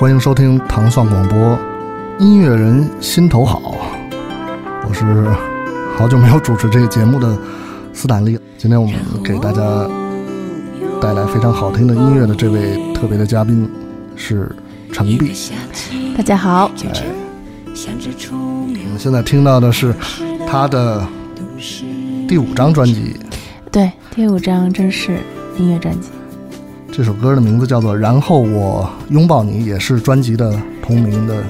欢迎收听糖蒜广播，音乐人心头好。我是好久没有主持这个节目的斯坦利。今天我们给大家带来非常好听的音乐的这位特别的嘉宾是程璧。大家好。哎，我们现在听到的是他的第五张专辑。对，第五张正式音乐专辑。这首歌的名字叫做《然后我拥抱你》，也是专辑的同名的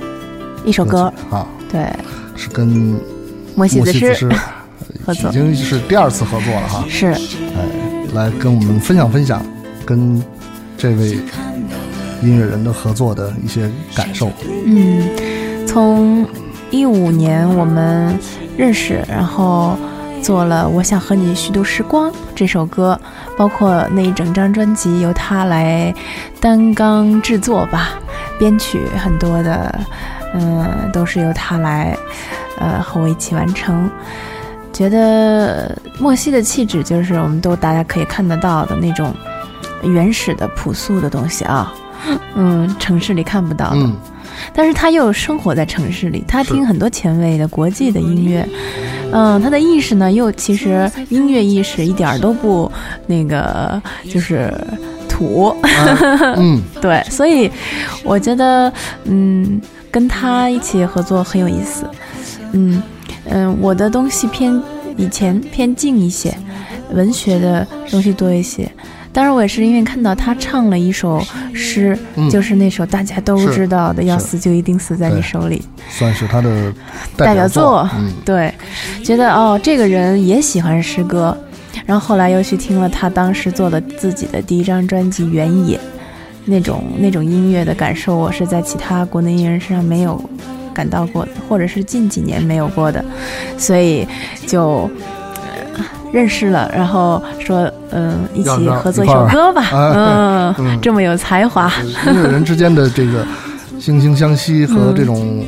一首歌啊。对，是跟莫西子诗合作，已经是第二次合作了哈。是，哎，来跟我们分享分享跟这位音乐人的合作的一些感受。嗯，从一五年我们认识，然后。做了《我想和你虚度时光》这首歌，包括那一整张专辑由他来担纲制作吧，编曲很多的，嗯，都是由他来，呃，和我一起完成。觉得莫西的气质就是我们都大家可以看得到的那种原始的朴素的东西啊，嗯，城市里看不到的，但是他又生活在城市里，他听很多前卫的国际的音乐。嗯，他的意识呢，又其实音乐意识一点都不那个，就是土。嗯，对，所以我觉得，嗯，跟他一起合作很有意思。嗯嗯，我的东西偏以前偏静一些，文学的东西多一些。当然，我也是因为看到他唱了一首诗，就是那首大家都知道的“要死就一定死在你手里”，算是他的代表作。对，觉得哦，这个人也喜欢诗歌。然后后来又去听了他当时做的自己的第一张专辑《原野》，那种那种音乐的感受，我是在其他国内音乐人身上没有感到过的，或者是近几年没有过的，所以就。认识了，然后说，嗯，一起合作一首歌吧，嗯，这么有才华，音乐人之间的这个惺惺相惜和这种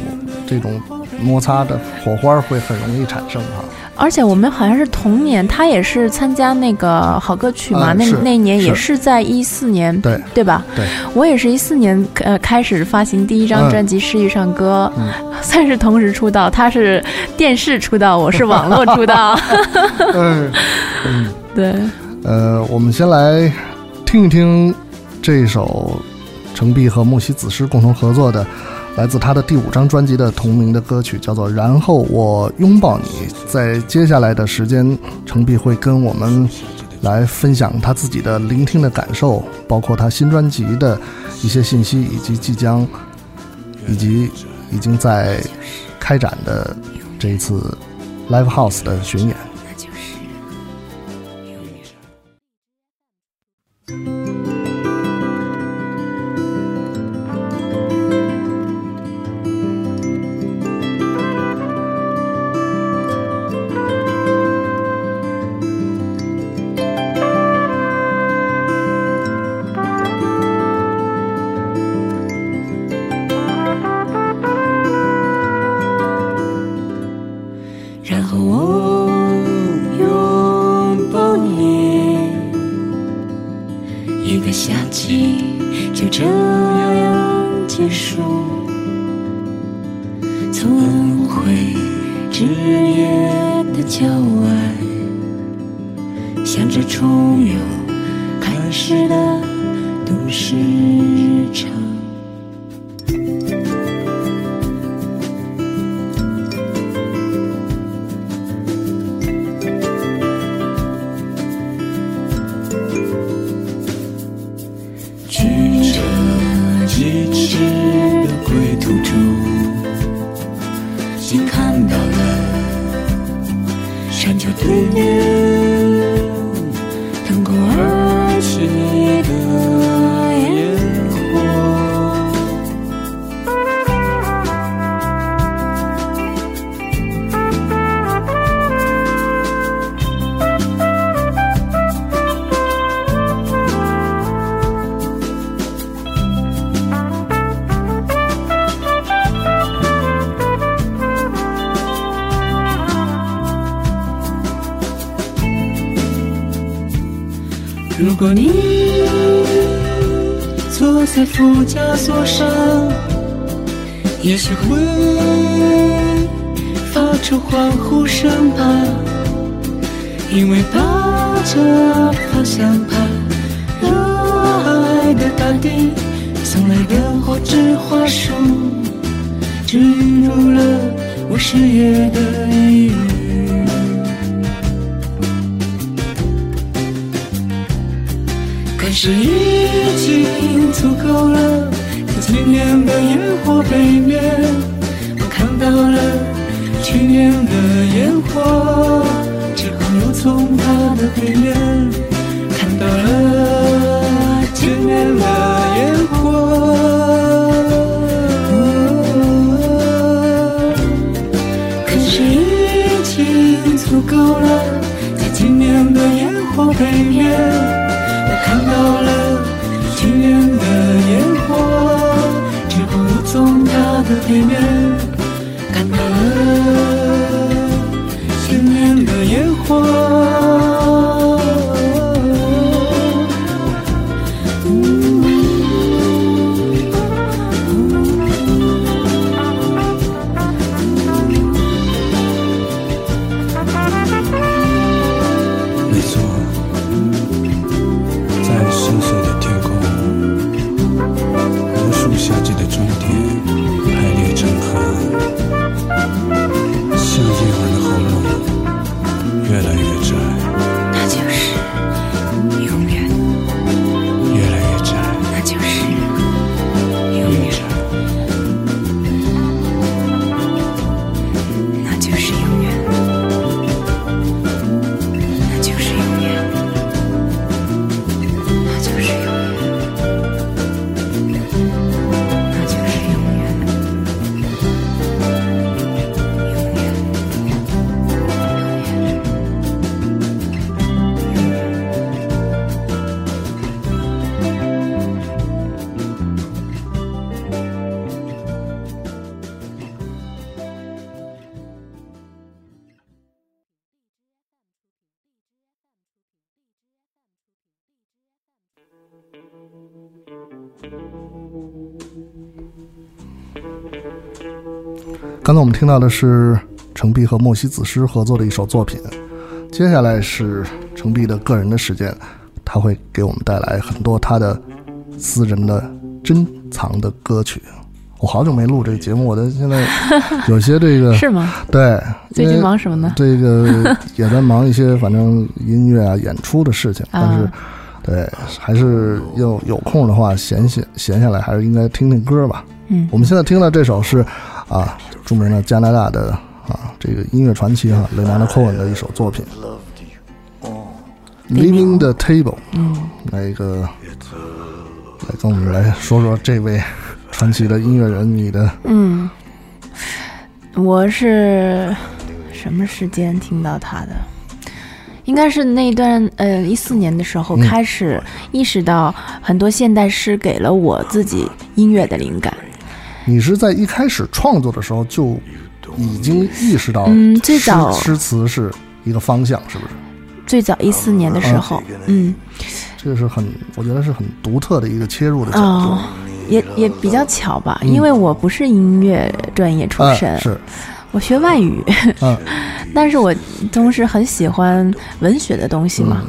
这种摩擦的火花会很容易产生哈。而且我们好像是同年，他也是参加那个好歌曲嘛，那那年也是在一四年，对对吧？对，我也是一四年呃开始发行第一张专辑《诗意唱歌》，算是同时出道。他是电视出道，我是网络出道。嗯 嗯，对。呃，我们先来听一听这首程璧和木西子诗共同合作的。来自他的第五张专辑的同名的歌曲叫做《然后我拥抱你》。在接下来的时间，程璧会跟我们来分享他自己的聆听的感受，包括他新专辑的一些信息，以及即将以及已经在开展的这一次 Live House 的巡演。入了我视野的一隅。可是已经足够了，在今年的烟火背面，我看到了去年的烟火，之后又从它的背面看到了今年的够了，在今年的烟火背面。我看到了去年的烟火，只不过从它的背面我们听到的是程璧和莫西子诗合作的一首作品，接下来是程璧的个人的时间，他会给我们带来很多他的私人的珍藏的歌曲。我好久没录这个节目，我的现在 有些这个是吗？对，最近忙什么呢？这个也在忙一些反正音乐啊、演出的事情，但是啊，对，还是要有空的话，闲闲闲下来，还是应该听听歌吧。嗯我们现在听的这首是啊，著名的加拿大的啊这个音乐传奇哈雷纳德·科恩的一首作品《Leaving the Table》。嗯，来一个，来跟我们来说说这位传奇的音乐人，你的嗯，我是什么时间听到他的？应该是那一段，呃，一四年的时候嗯开始意识到很多现代诗给了我自己音乐的灵感。你是在一开始创作的时候就已经意识到嗯最早诗词是一个方向，是不是？最早一四年的时候，嗯，这个是很，我觉得是很独特的一个切入的角度。哦，也也比较巧吧，嗯因为我不是音乐专业出哎身，是，我学外语，嗯 但是我同时很喜欢文学的东西嘛。嗯，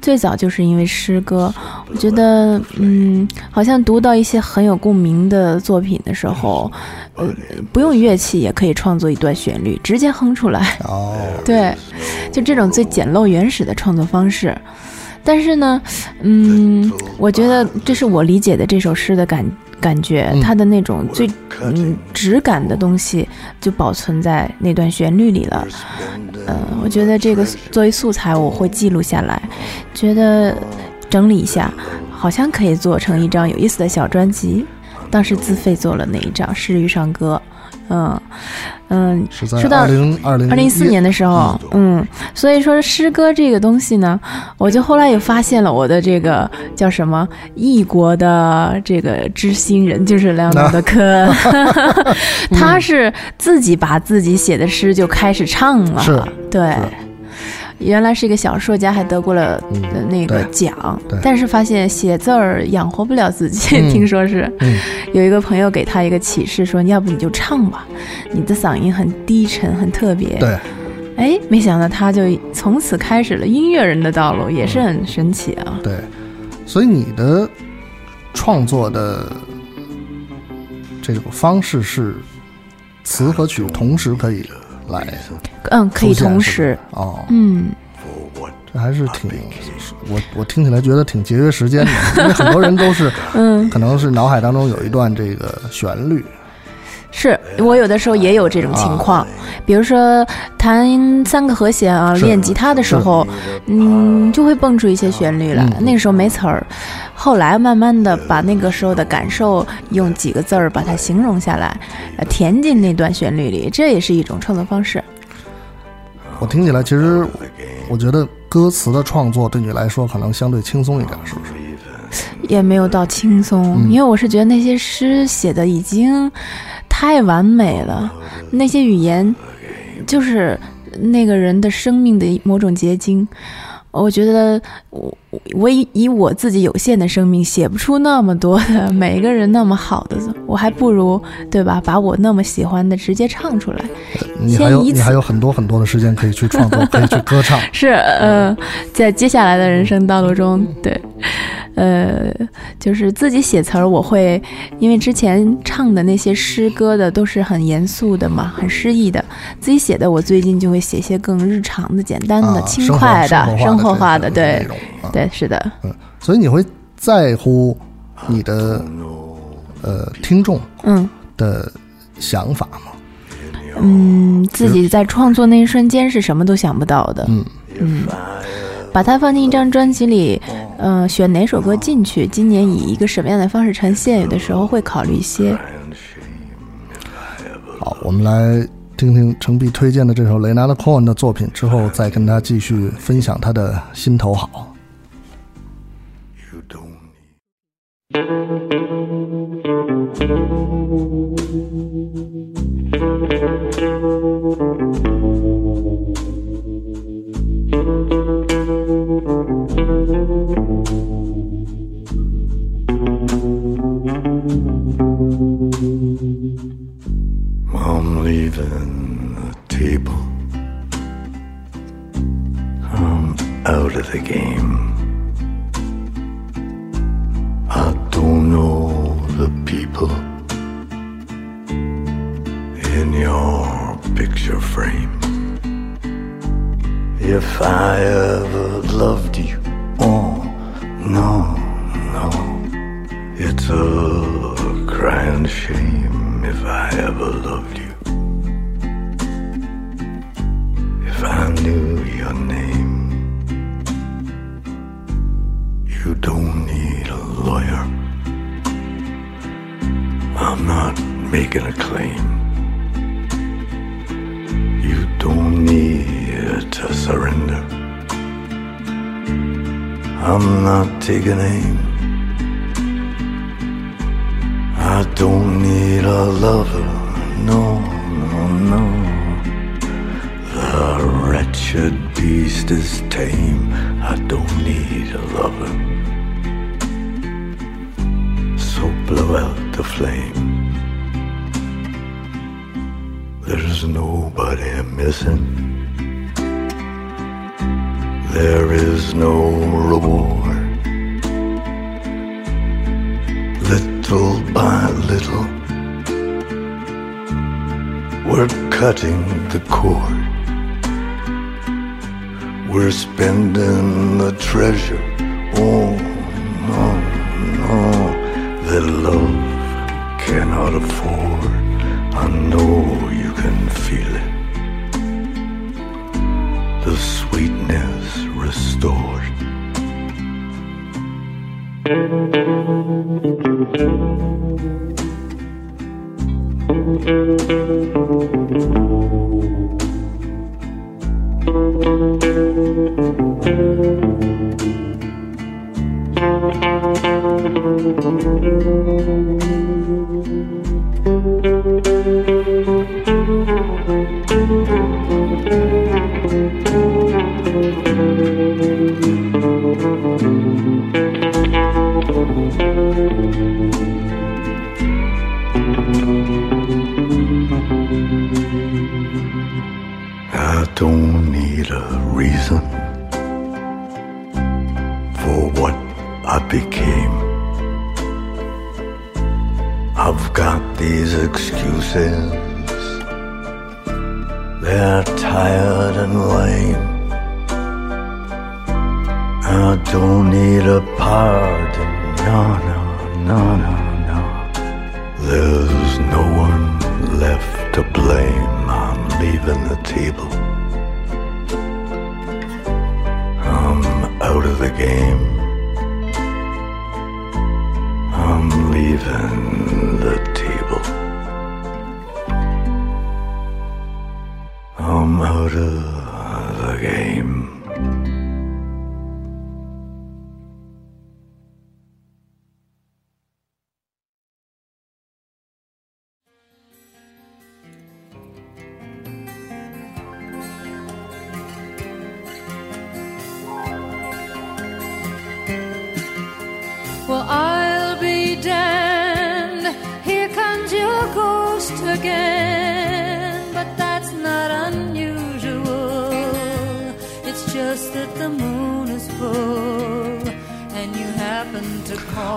最早就是因为诗歌，我觉得，嗯，好像读到一些很有共鸣的作品的时候，呃，不用乐器也可以创作一段旋律，直接哼出来。哦，对，就这种最简陋原始的创作方式。但是呢，嗯，我觉得这是我理解的这首诗的感感觉，嗯它的那种最嗯质感的东西就保存在那段旋律里了。呃，我觉得这个作为素材我会记录下来，觉得整理一下，好像可以做成一张有意思的小专辑。当时自费做了那一张《诗与上歌》，嗯嗯，是在说到二零二零二零一四年的时候，嗯，所以说诗歌这个东西呢，我就后来也发现了我的这个叫什么异国的这个知心人，就是莱昂纳德·科恩，他是自己把自己写的诗就开始唱了，是对是。原来是一个小说家，还得过了嗯。呃那个奖对，但是发现写字儿养活不了自己，嗯。听说是。嗯。有一个朋友给他一个启示，说要不你就唱吧，你的嗓音很低沉，很特别。对，哎，没想到他就从此开始了音乐人的道路，也是很神奇啊。对，所以你的创作的这种方式是词和曲同时可以来嗯，可以同时，哦，嗯，这还是挺我我听起来觉得挺节约时间的，因为很多人都是 嗯，可能是脑海当中有一段这个旋律，是我有的时候也有这种情况，比如说弹三个和弦啊，练吉他的时候，嗯，就会蹦出一些旋律来。嗯那个时候没词儿，后来慢慢的把那个时候的感受用几个字儿把它形容下来，呃，填进那段旋律里，这也是一种创作方式。我听起来其实我觉得歌词的创作对你来说可能相对轻松一点，是不是？也没有到轻松，嗯因为我是觉得那些诗写的已经太完美了，那些语言就是那个人的生命的某种结晶。我觉得我我以以我自己有限的生命写不出那么多的每一个人那么好的，我还不如对吧？把我那么喜欢的直接唱出来。你还有你还有很多很多的时间可以去创作，可以去歌唱。是呃，在接下来的人生道路中，对，呃，就是自己写词儿，我会因为之前唱的那些诗歌的都是很严肃的嘛，很诗意的，自己写的，我最近就会写些更日常的、简单的、啊，轻快的、生生活化的，对啊，对，是的，所以你会在乎你的呃听众嗯。的想法吗？嗯，自己在创作那一瞬间是什么都想不到的，嗯。嗯，把它放进一张专辑里，嗯、选哪首歌进去，今年以一个什么样的方式呈现，有的时候会考虑一些。好，我们来听听程璧推荐的这首雷纳德·科恩的作品，之后再跟他继续分享他的心头好。You don't need the game. I don't know the people in your picture frame. If I ever loved you, oh no, no, it's a crying shame if I ever loved you. Making a claim. You don't need to surrender. I'm not taking aim. I don't need a lover. No, no, no. The wretched beast is tame. I don't need a lover. So blow out the flame. There's nobody missing. There is no reward. Little by little, we're cutting the cord. We're spending the treasure.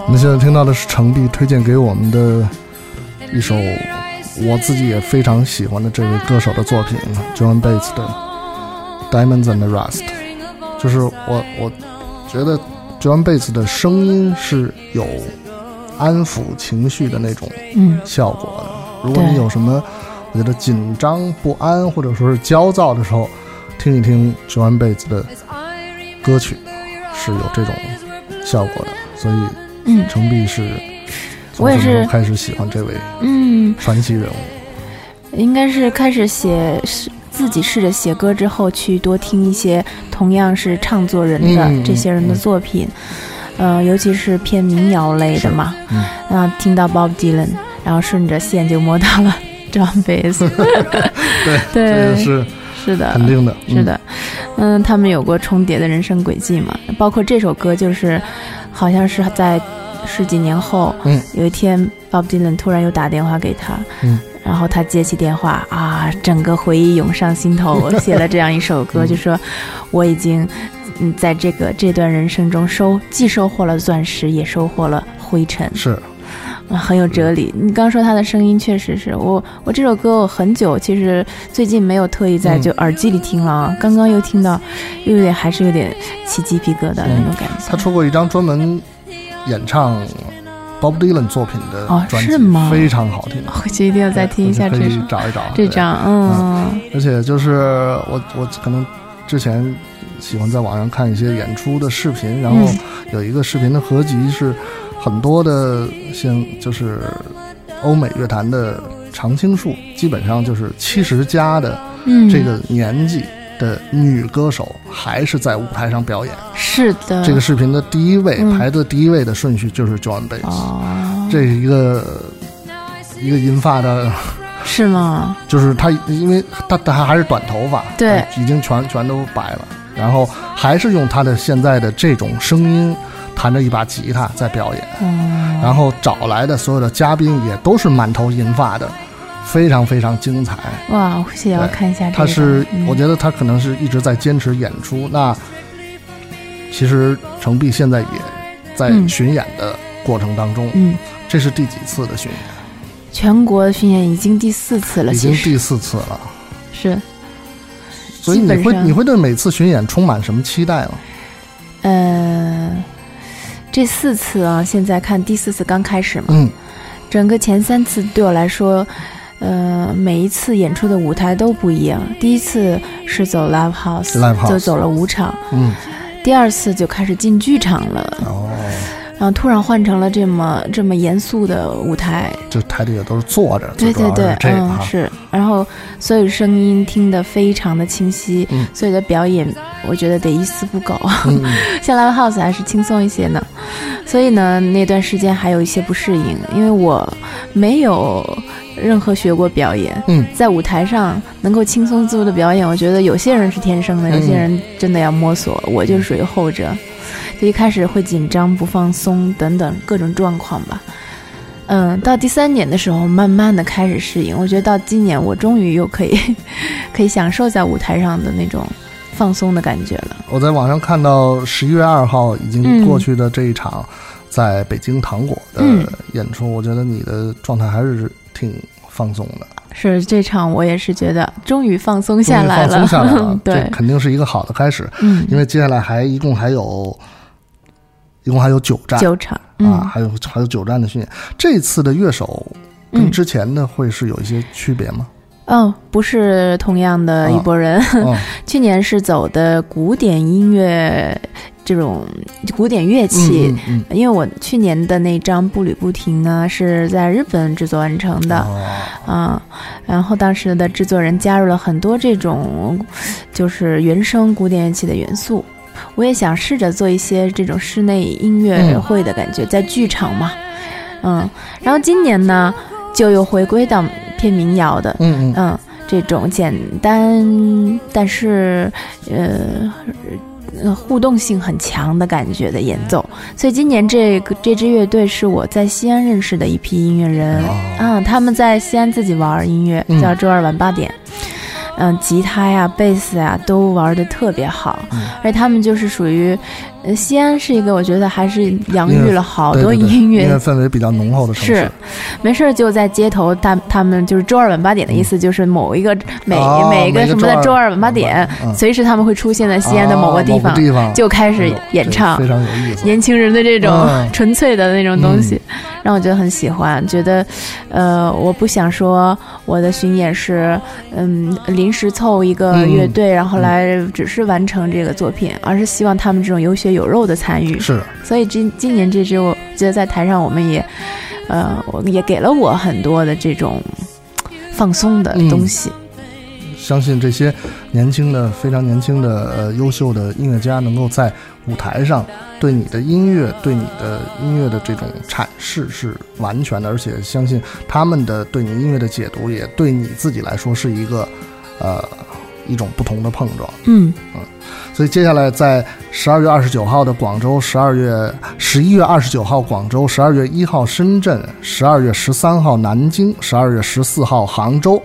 我们现在听到的是程璧推荐给我们的一首我自己也非常喜欢的这位歌手的作品，John Bates 的《Diamonds and Rust》。就是我我觉得 John Bates 的声音是有安抚情绪的那种嗯效果的。如果你有什么我觉得紧张不安或者说是焦躁的时候，听一听 John Bates 的歌曲是有这种效果的。所以嗯程璧是我也是开始喜欢这位嗯，传奇人物。应该是开始写试自己试着写歌之后，去多听一些同样是唱作人的嗯这些人的作品，呃，尤其是偏民谣类的嘛。嗯啊，听到 Bob Dylan，然后顺着线就摸到了 John Baez。对，这对个，是是的，肯定的。是的，嗯，他们有过重叠的人生轨迹嘛，包括这首歌，就是好像是在十几年后，嗯，有一天 Bob Dylan 突然又打电话给他，嗯，然后他接起电话啊，整个回忆涌上心头，我写了这样一首歌，嗯就说我已经。嗯，在这个这段人生中收，既收获了钻石，也收获了灰尘。嗯，是啊，很有哲理。你刚说他的声音确实是我，我这首歌我很久，其实最近没有特意在嗯就耳机里听了啊，刚刚又听到，又有点还是有点起鸡皮疙瘩的那种感觉。他出过一张专门演唱 Bob Dylan 作品的哦专辑，是吗非常好听。回去一定要再听一下这首找一找这张，嗯而且就是我我可能之前喜欢在网上看一些演出的视频，然后嗯。有一个视频的合集是很多的像就是欧美乐坛的常青树，基本上就是七十加的嗯，这个年纪的女歌手还是在舞台上表演。是的，这个视频的第一位、嗯。排在第一位的顺序就是 John 哦，这是一个一个银发的，是吗？就是他，因为他他还是短头发，对。已经全全都白了，然后还是用他的现在的这种声音弹着一把吉他在表演，嗯，然后找来的所有的嘉宾也都是满头银发的，非常非常精彩。哇，我也要看一下这个。他是，嗯我觉得他可能是一直在坚持演出。那其实程璧现在也在嗯巡演的过程当中，嗯，这是第几次的巡演？全国巡演已经第四次了，已经第四次了。是，所以你会你会对每次巡演充满什么期待吗？呃，这四次啊，现在看第四次刚开始嘛，嗯。整个前三次对我来说，呃，每一次演出的舞台都不一样。第一次是走 live house，, Live house 就走了五场；嗯，第二次就开始进剧场了，哦，然后突然换成了这么这么严肃的舞台。就台底下都是坐着，对对对，嗯，是这个哈。是。然后所有声音听得非常的清晰，嗯所有的表演我觉得得一丝不苟。像 live house 还是轻松一些呢，所以呢，那段时间还有一些不适应，因为我没有任何学过表演，嗯，在舞台上能够轻松自如的表演，我觉得有些人是天生的，嗯有些人真的要摸索，我就属于后者，就一开始会紧张、不放松等等各种状况吧。嗯，到第三年的时候，慢慢的开始适应。我觉得到今年，我终于又可以 可以享受在舞台上的那种放松的感觉了。我在网上看到十一月二号已经嗯过去的这一场在北京糖果的嗯演出，我觉得你的状态还是挺放松的，是这场，我也是觉得终于放松下来了。放松下来了 对，肯定是一个好的开始，嗯，因为接下来还一共还有，一共还有九站九场，啊，嗯还有还有九站的训练。这次的乐手跟嗯，之前的会是有一些区别吗？哦，不是同样的一拨人。哦，去年是走的古典音乐这种古典乐器。嗯嗯因为我去年的那张《步履不停》呢，是在日本制作完成嗯，的，哦啊，然后当时的制作人加入了很多这种就是原声古典乐器的元素。我也想试着做一些这种室内音乐嗯会的感觉，在剧场嘛，嗯，然后今年呢，就又回归到偏民谣的，嗯嗯嗯，这种简单但是呃呃互动性很强的感觉的演奏。所以今年这个这支乐队是我在西安认识的一批音乐人、哦啊，他们在西安自己玩音乐，嗯叫周二晚八点。嗯，吉他呀、贝斯呀都玩的特别好，嗯。而且他们就是属于，呃，西安是一个我觉得还是养音乐育了好多音乐氛围比较浓厚的城市。是，没事儿就在街头，他他们就是周二晚八点的意思，就是某一个每、哦每一个什么的周二晚八点，嗯。随时他们会出现在西安的某个地方，啊地方就开始演唱非。常有意思。年轻人的这种嗯。纯粹的那种东西，让我觉得很喜欢。觉得，呃，我不想说我的巡演是，嗯，临时凑一个嗯乐队，然后来只是完成这个作品，而是希望他们这种有血有肉的参与。是，所以今今年这支，我觉得在台上我们也，呃，我也给了我很多的这种放松的东西。相信这些年轻的、非常年轻的、呃优秀的音乐家，能够在舞台上对你的音乐、对你的音乐的这种阐释是完全的，而且相信他们的对你音乐的解读，也对你自己来说是一个呃一种不同的碰撞。嗯嗯所以接下来在十二月二十九号的广州，十二月十一月二十九号广州，十二月一号深圳，十二月十三号南京，十二月十四号杭州，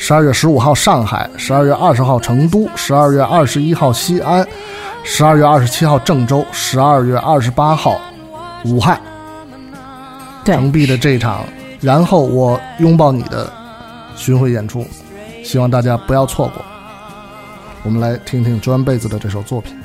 十二月十五号上海，十二月二十号成都，十二月二十一号西安，十二月二十七号郑州，十二月二十八号武汉，对程璧的这一场，然后我拥抱你的巡回演出，希望大家不要错过。我们来听听 Joan Baez 的这首作品。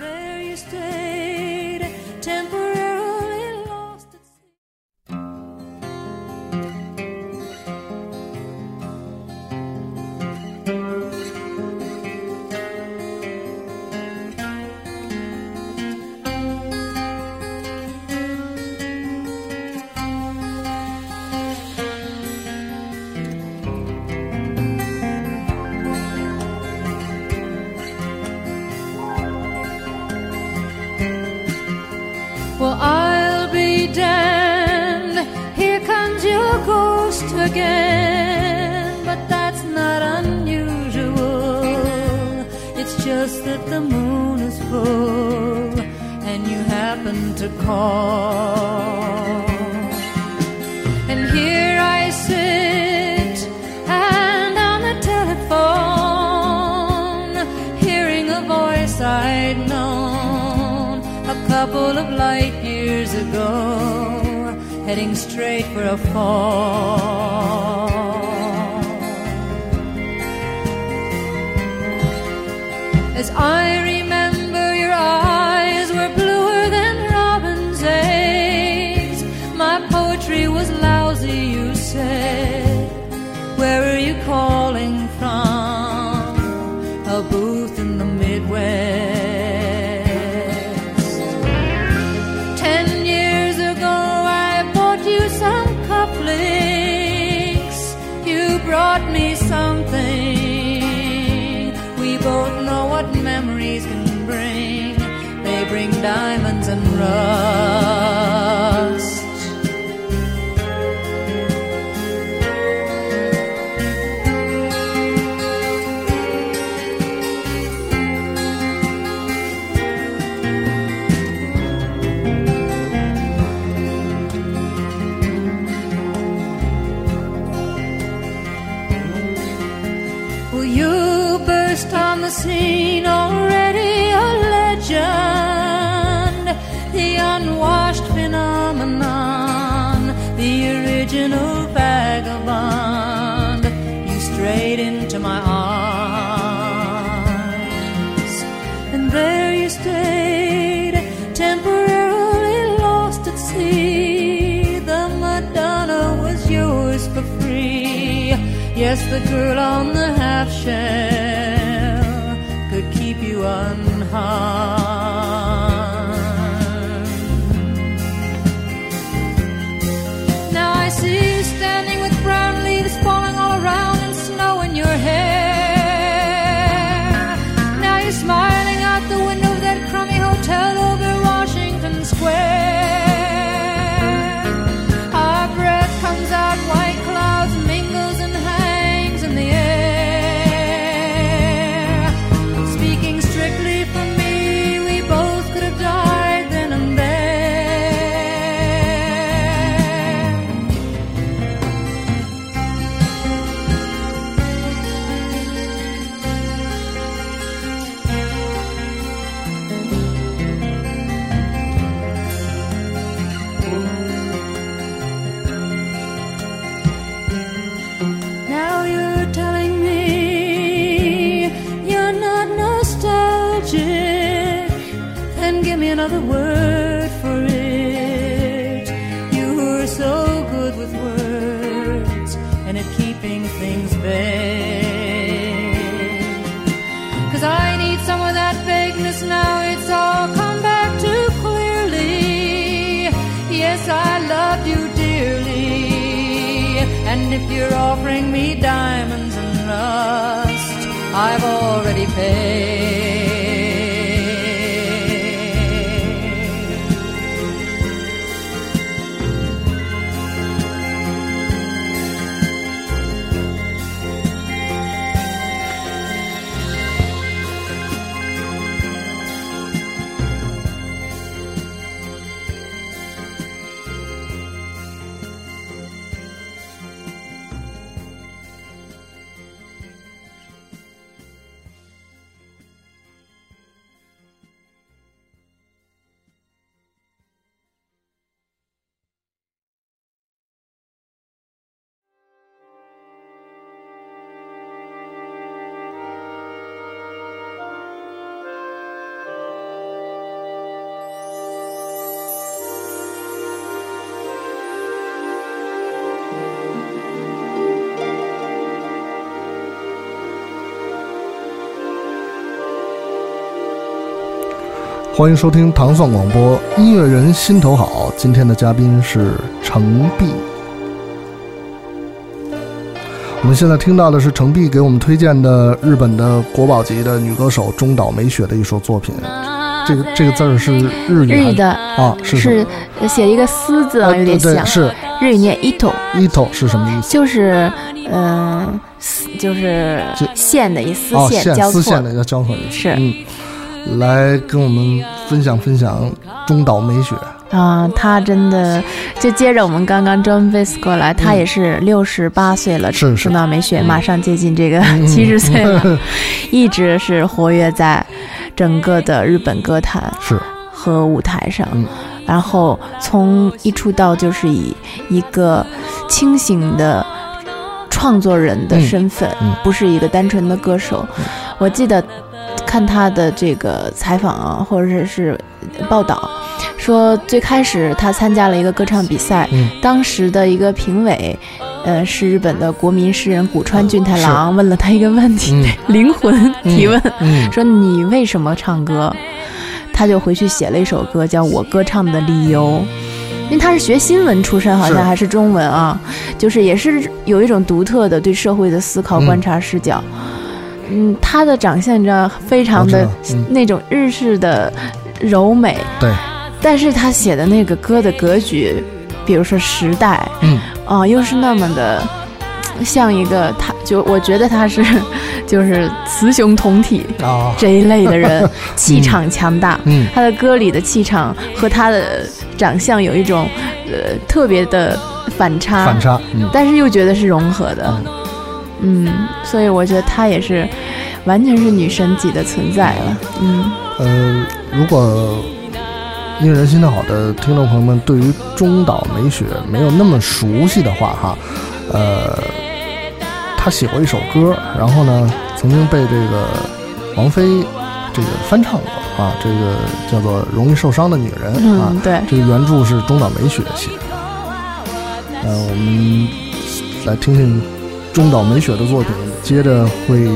Brought me something. We both know what memories can bring. They bring diamonds and rust. The girl on the half shell could keep you unharmed. I've already paid. 欢迎收听糖蒜广播，音乐人心头好。今天的嘉宾是程璧。我们现在听到的是程璧给我们推荐的日本的国宝级的女歌手中岛美雪的一首作品。这个这个字儿是日语日的啊？是是写一个“丝”字啊，啊有点像。是日语念 ito，ito 是什么意思？就是嗯、丝就是线的一丝哦，线线交错的。丝线的叫交错意思。是嗯，来跟我们分享分享中岛美雪。啊，她真的就接着我们刚刚 John Bass 过来，她也是六十八岁了，嗯是是。中岛美雪马上接近这个七十岁了，一直是活跃在整个的日本歌坛 是。和舞台上。嗯。然后从一出道就是以一个清醒的创作人的身份，嗯。嗯不是一个单纯的歌手。我记得看他的这个采访啊，或者是报道，说最开始他参加了一个歌唱比赛，嗯当时的一个评委。呃，是日本的国民诗人古川俊太郎问了他一个问题，嗯灵魂提问，嗯说你为什么唱歌？他就回去写了一首歌，叫《我歌唱的理由》。因为他是学新闻出身，好像还是中文啊，就是也是有一种独特的对社会的思考、嗯观察视角。嗯，他的长相你知道，非常的那种日式的柔美，对，但是他写的那个歌的格局，比如说时代，嗯。啊、又是那么的像一个他，就我觉得他是 就是雌雄同体啊，这一类的人，气场强大。嗯。他的歌里的气场和他的长相有一种呃特别的反差，反差，嗯。但是又觉得是融合的。嗯，所以我觉得她也是完全是女神级的存在了。嗯呃，如果音乐人心头好的听众朋友们对于中岛美雪没有那么熟悉的话，哈，呃，她写过一首歌，然后呢，曾经被这个王菲这个翻唱过啊，这个叫做《容易受伤的女人》啊嗯，，对，这个原著是中岛美雪写的。呃，我们来听听中岛美雪的作品，接着会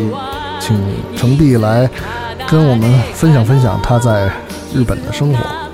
请程璧来跟我们分享分享她在日本的生活。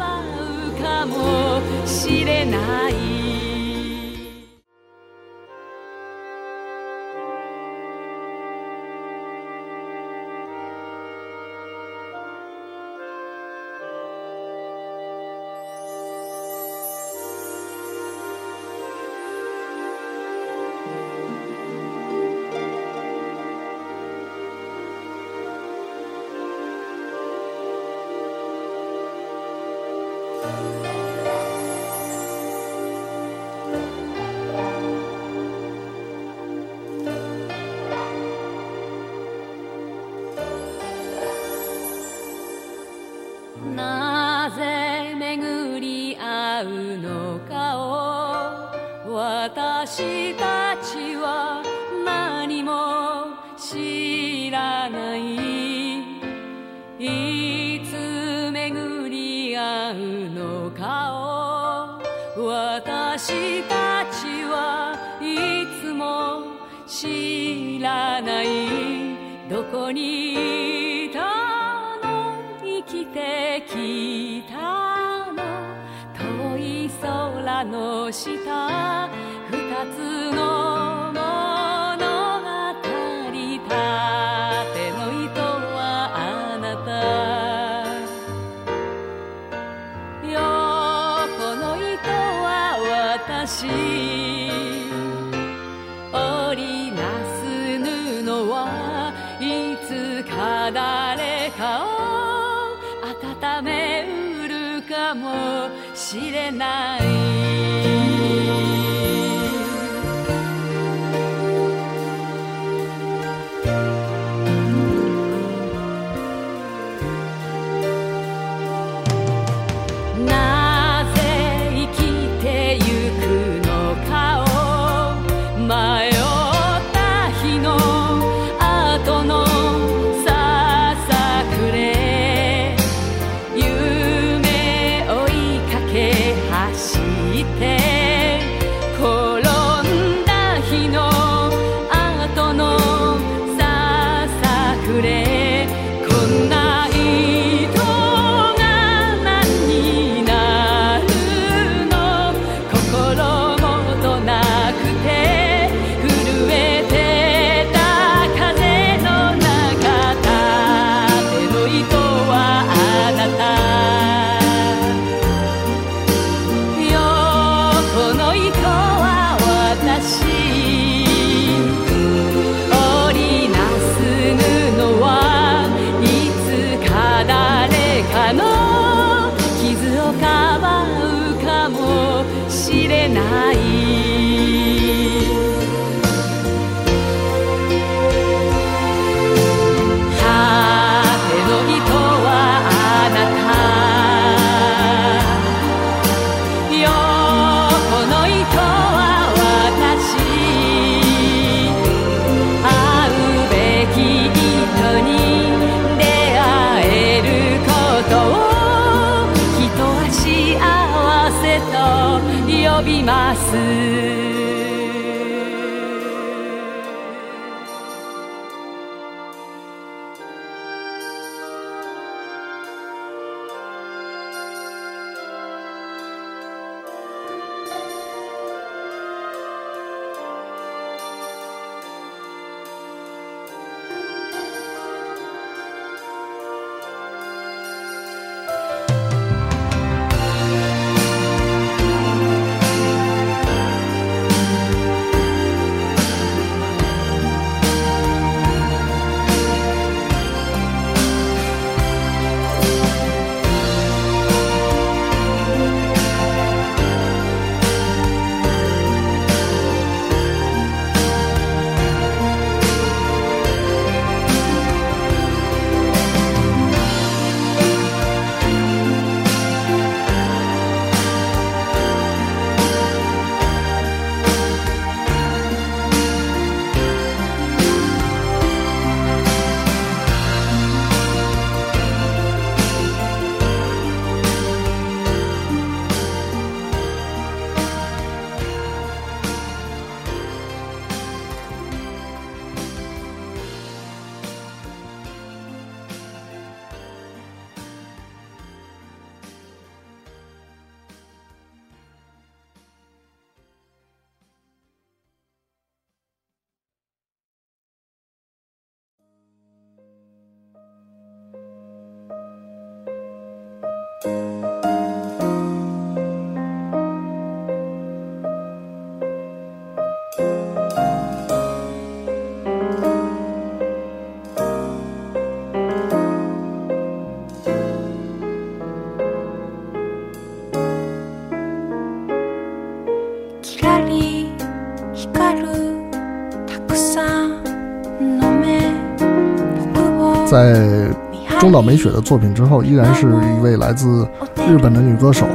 岛美雪的作品之后，依然是一位来自日本的女歌手。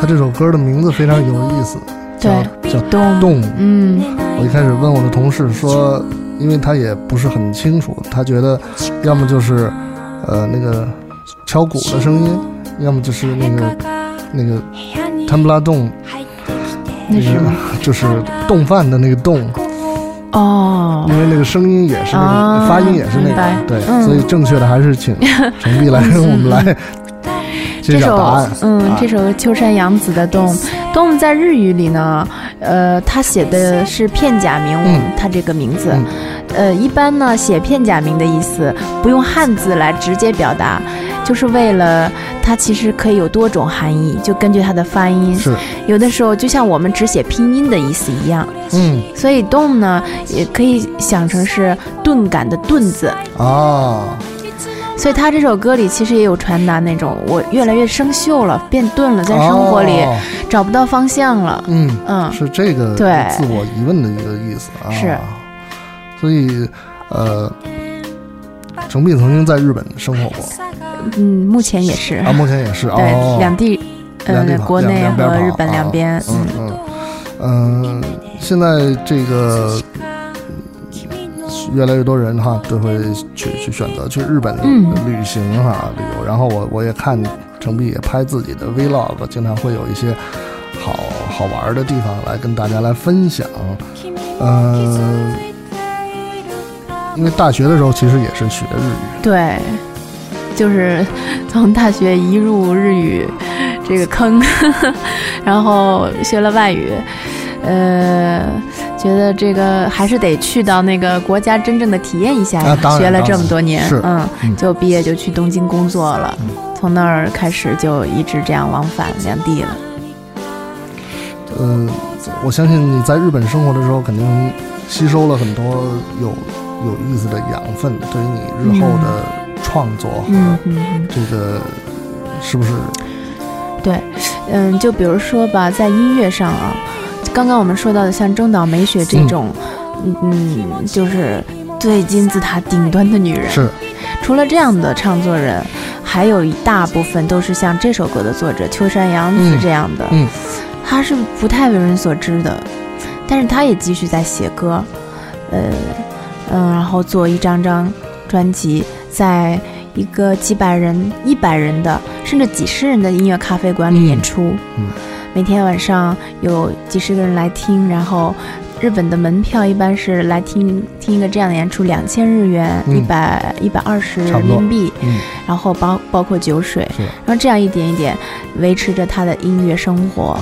她这首歌的名字非常有意思，叫叫动动。嗯我一开始问我的同事说，因为他也不是很清楚，他觉得要么就是呃那个敲鼓的声音，要么就是那个那个汤布拉洞，个那个？就是动饭的那个冻，哦，因为那个声音也是那个、啊发音也是那个，对，嗯。所以正确的还是请程 璧来我们来揭这首。嗯，啊。这首秋山洋子的《动》，动在日语里呢，呃，他写的是片假名，嗯。他这个名字，嗯。呃，一般呢写片假名的意思不用汉字来直接表达，就是为了它其实可以有多种含义，就根据它的发音，是，有的时候就像我们只写拼音的意思一样，嗯。所以动呢也可以想成是钝感的钝字。哦，所以他这首歌里其实也有传达那种我越来越生锈了，变钝了，在生活里哦。找不到方向了。嗯，嗯，是这个对自我疑问的一个意思啊。是，所以呃，程璧曾经在日本生活过嗯，目前也是，啊，目前也是对，哦，两地，呃，两地国内和日本啊两边，嗯嗯。嗯，现在这个越来越多人哈都会去去选择去日本嗯。旅行哈、旅游，然后我我也看程璧也拍自己的 vlog，经常会有一些好好玩的地方来跟大家来分享。嗯、因为大学的时候其实也是学日语，对，就是从大学一入日语这个坑，然后学了外语，呃，觉得这个还是得去到那个国家真正的体验一下学了这么多年，嗯，嗯。就毕业就去东京工作了，从那儿开始就一直这样往返两地了。呃，我相信你在日本生活的时候，肯定吸收了很多有有意思的养分，对于你日后的创作和嗯。这个是不是？对，嗯，就比如说吧，在音乐上啊，刚刚我们说到的像中岛美雪这种，嗯嗯，就是最金字塔顶端的女人。是除了这样的唱作人，还有一大部分都是像这首歌的作者秋山洋子嗯这样的，嗯她是不太为人所知的，但是她也继续在写歌，呃嗯，然后做一张张专辑，在一个几百人、一百人的，甚至几十人的音乐咖啡馆里演出。嗯每天晚上有几十个人来听，然后日本的门票一般是来听听一个这样的演出，两千日元，嗯。一百一百二十人民币，嗯。然后包包括酒水，然后这样一点一点维持着他的音乐生活。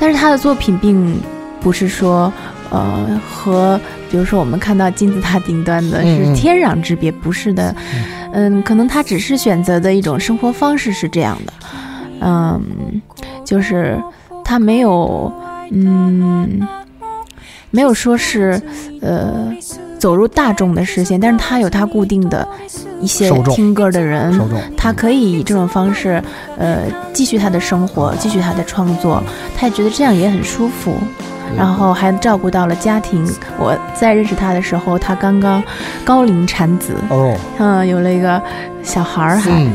但是他的作品并不是说，呃，和比如说我们看到金字塔顶端的是天壤之别，不是的。嗯，可能他只是选择的一种生活方式是这样的，嗯，就是他没有，嗯，没有说是，呃。走入大众的视线，但是他有他固定的一些听歌的人，他可以以这种方式，呃，继续他的生活，继续他的创作，他也觉得这样也很舒服，然后还照顾到了家庭。我在认识他的时候，他刚刚高龄产子，哦，嗯，有了一个小孩儿，还、嗯。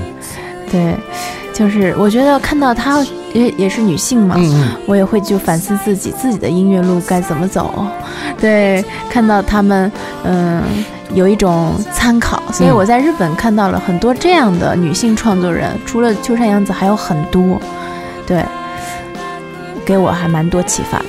对，就是我觉得看到她也也是女性嘛，我也会就反思自己自己的音乐路该怎么走，对，看到他们嗯有一种参考，所以嗯。我在日本看到了很多这样的女性创作人，除了秋山洋子还有很多，对，给我还蛮多启发的。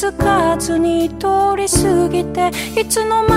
づかずに通り過ぎていつの間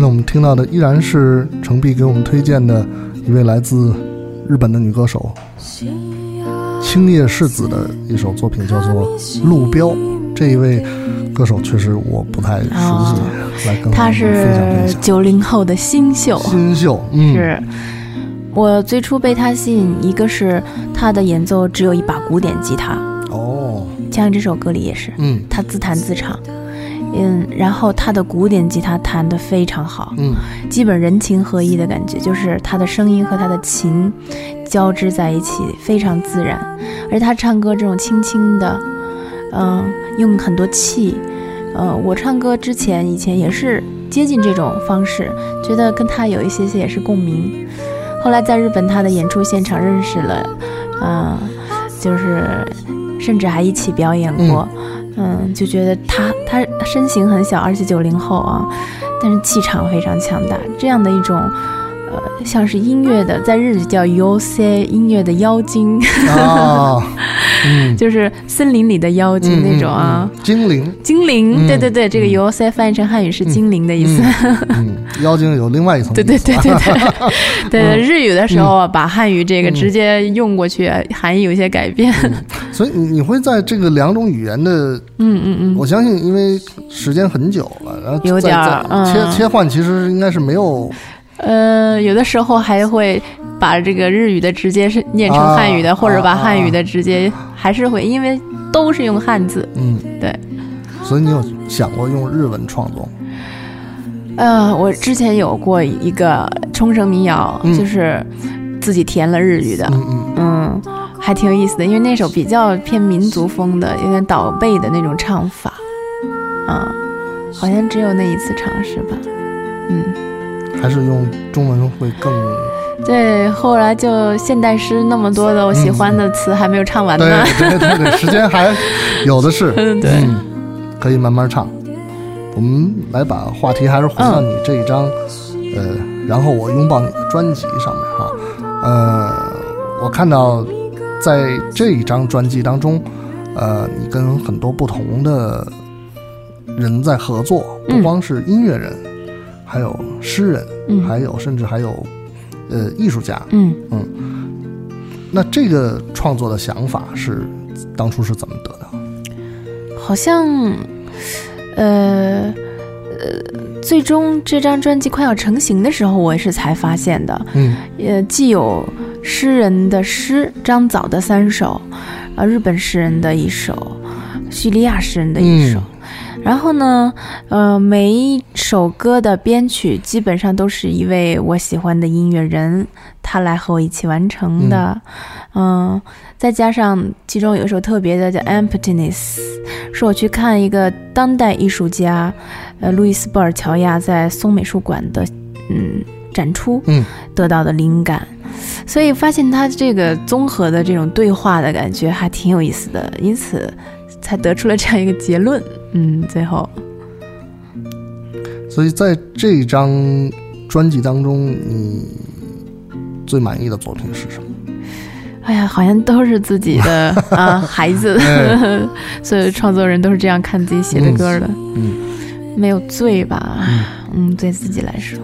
现在我们听到的依然是程璧给我们推荐的一位来自日本的女歌手青叶世子的一首作品，叫做《路标》。这一位歌手确实我不太熟悉，哦来跟我他是享。九零后的新秀，新秀，嗯，是我最初被他吸引，一个是他的演奏只有一把古典吉他，哦，像这首歌里也是，嗯。他自弹自唱，嗯，然后他的古典吉他弹得非常好，嗯基本人琴合一的感觉，就是他的声音和他的琴交织在一起，非常自然。而他唱歌这种轻轻的，嗯、用很多气，呃，我唱歌之前以前也是接近这种方式，觉得跟他有一些些也是共鸣。后来在日本他的演出现场认识了，嗯、就是甚至还一起表演过，嗯嗯就觉得他他身形很小，而且九零后啊，但是气场非常强大，这样的一种。呃，像是音乐的，在日语叫 yose 音乐的妖精，就是森林里的妖精那种啊，嗯，嗯精灵，精灵，嗯对对对，这个嗯。Yose 翻译成汉语是精灵的意思，嗯，妖精有另外一层对对对对对，对。嗯日语的时候啊，把汉语这个嗯直接用过去，含义有些改变，所以你你会在这个两种语言的，嗯嗯嗯，我相信，因为时间很久了，然后有点儿切嗯切换，其实应该是没有呃，有的时候还会把这个日语的直接是念成汉语的，啊或者把啊汉语的直接还是会，因为都是用汉字。嗯，对。所以你有想过用日文创作吗？呃，我之前有过一个冲绳民谣，嗯就是自己填了日语的，嗯嗯嗯，还挺有意思的，因为那首比较偏民族风的，有点倒背的那种唱法，啊，好像只有那一次尝试吧，嗯。还是用中文会更对，后来就现代诗那么多的我喜欢的词还没有唱完对呢。对对对，时间还有的是，嗯，对，嗯，可以慢慢唱。我们来把话题还是回到你这一张，呃，然后我拥抱你的专辑上面哈，呃，我看到在这一张专辑当中，呃，你跟很多不同的人在合作，不嗯光是音乐人，还有诗人，嗯还有甚至还有呃艺术家。嗯嗯，那这个创作的想法是当初是怎么得到的？好像，呃。呃，最终这张专辑快要成型的时候，我也是才发现的。嗯呃，既有诗人的诗，张枣的三首，啊，日本诗人的一首，叙利亚诗人的一首。嗯然后呢，呃，每一首歌的编曲基本上都是一位我喜欢的音乐人，他来和我一起完成的。嗯、再加上其中有一首特别的叫《Emptiness》，是我去看一个当代艺术家，呃，路易斯·布尔乔亚在松美术馆的嗯展出，嗯得到的灵感。所以发现他这个综合的这种对话的感觉还挺有意思的，因此才得出了这样一个结论。嗯，最后，所以在这张专辑当中，你最满意的作品是什么？哎呀，好像都是自己的 啊孩子，哎。所有创作人都是这样看自己写的歌的，嗯。没有罪吧？嗯，对自己来说，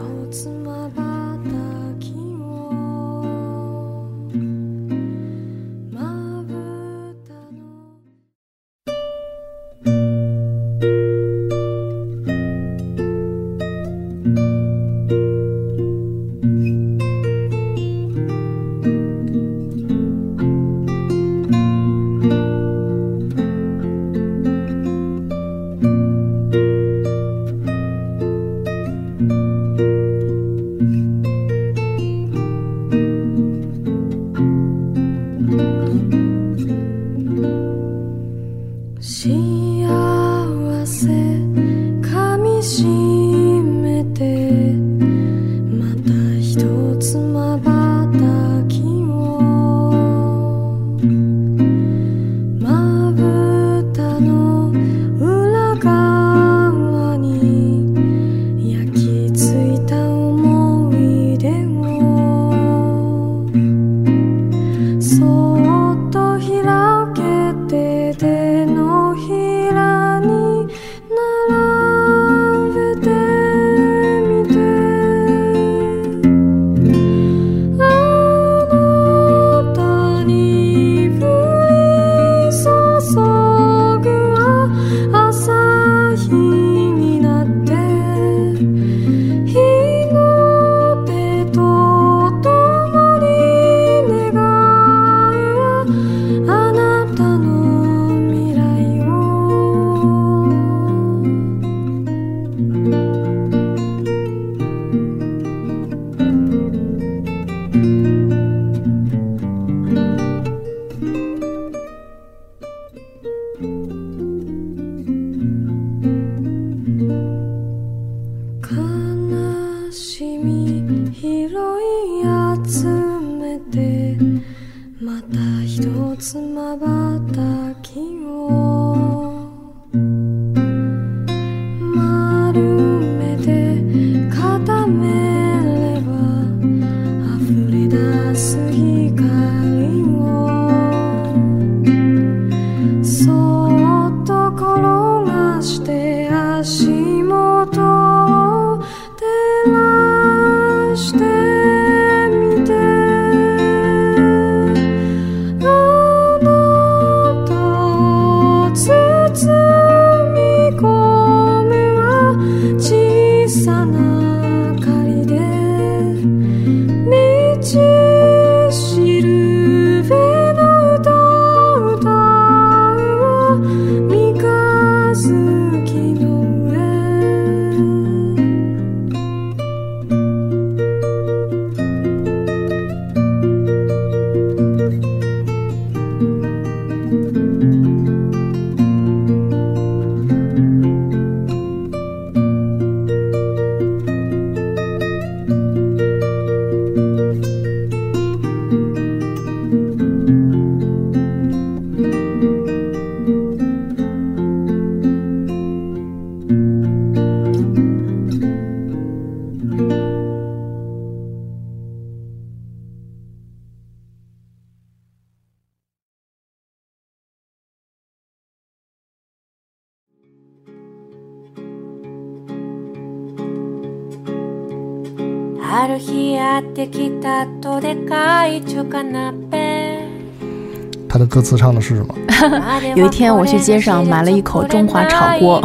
词唱的是什么？有一天我去街上买了一口中华炒锅，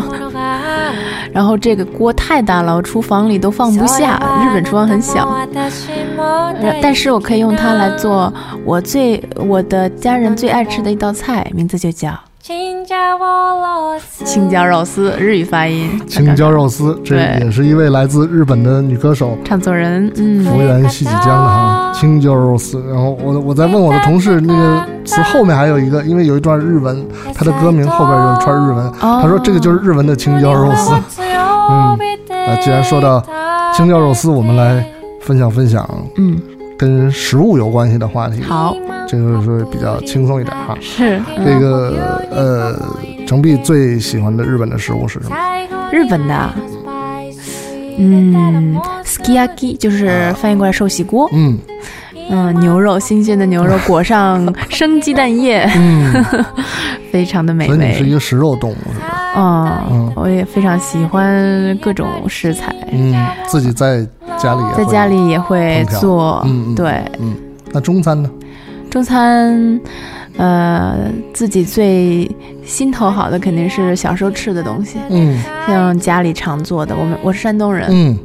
然后这个锅太大了，我厨房里都放不下。日本厨房很小，呃但是我可以用它来做我最我的家人最爱吃的一道菜，名字就叫青椒肉丝青椒肉丝，日语发音。青椒肉丝，这也是一位来自日本的女歌手。唱作人，嗯，福原细几江的哈，青椒肉丝。然后我我在问我的同事，那个词后面还有一个，因为有一段日文，他的歌名后边有一串日文，他说这个就是日文的青椒肉丝。嗯，那既然说到青椒肉丝，我们来分享分享嗯，跟食物有关系的话题。好，这个是比较轻松一点哈。是这个呃，程璧最喜欢的日本的食物是什么？日本的，嗯，sukiyaki 就是翻译过来寿喜锅，嗯嗯，牛肉新鲜的牛肉裹上生鸡蛋液，嗯，非常的美所以你是一。个食肉动物是吧？嗯嗯，我也非常喜欢各种食材，嗯，自己在家里也会在家里也会做嗯嗯。对，嗯，那中餐呢？中餐，呃，自己最心头好的肯定是小时候吃的东西，嗯像家里常做的。我们我是山东人，嗯，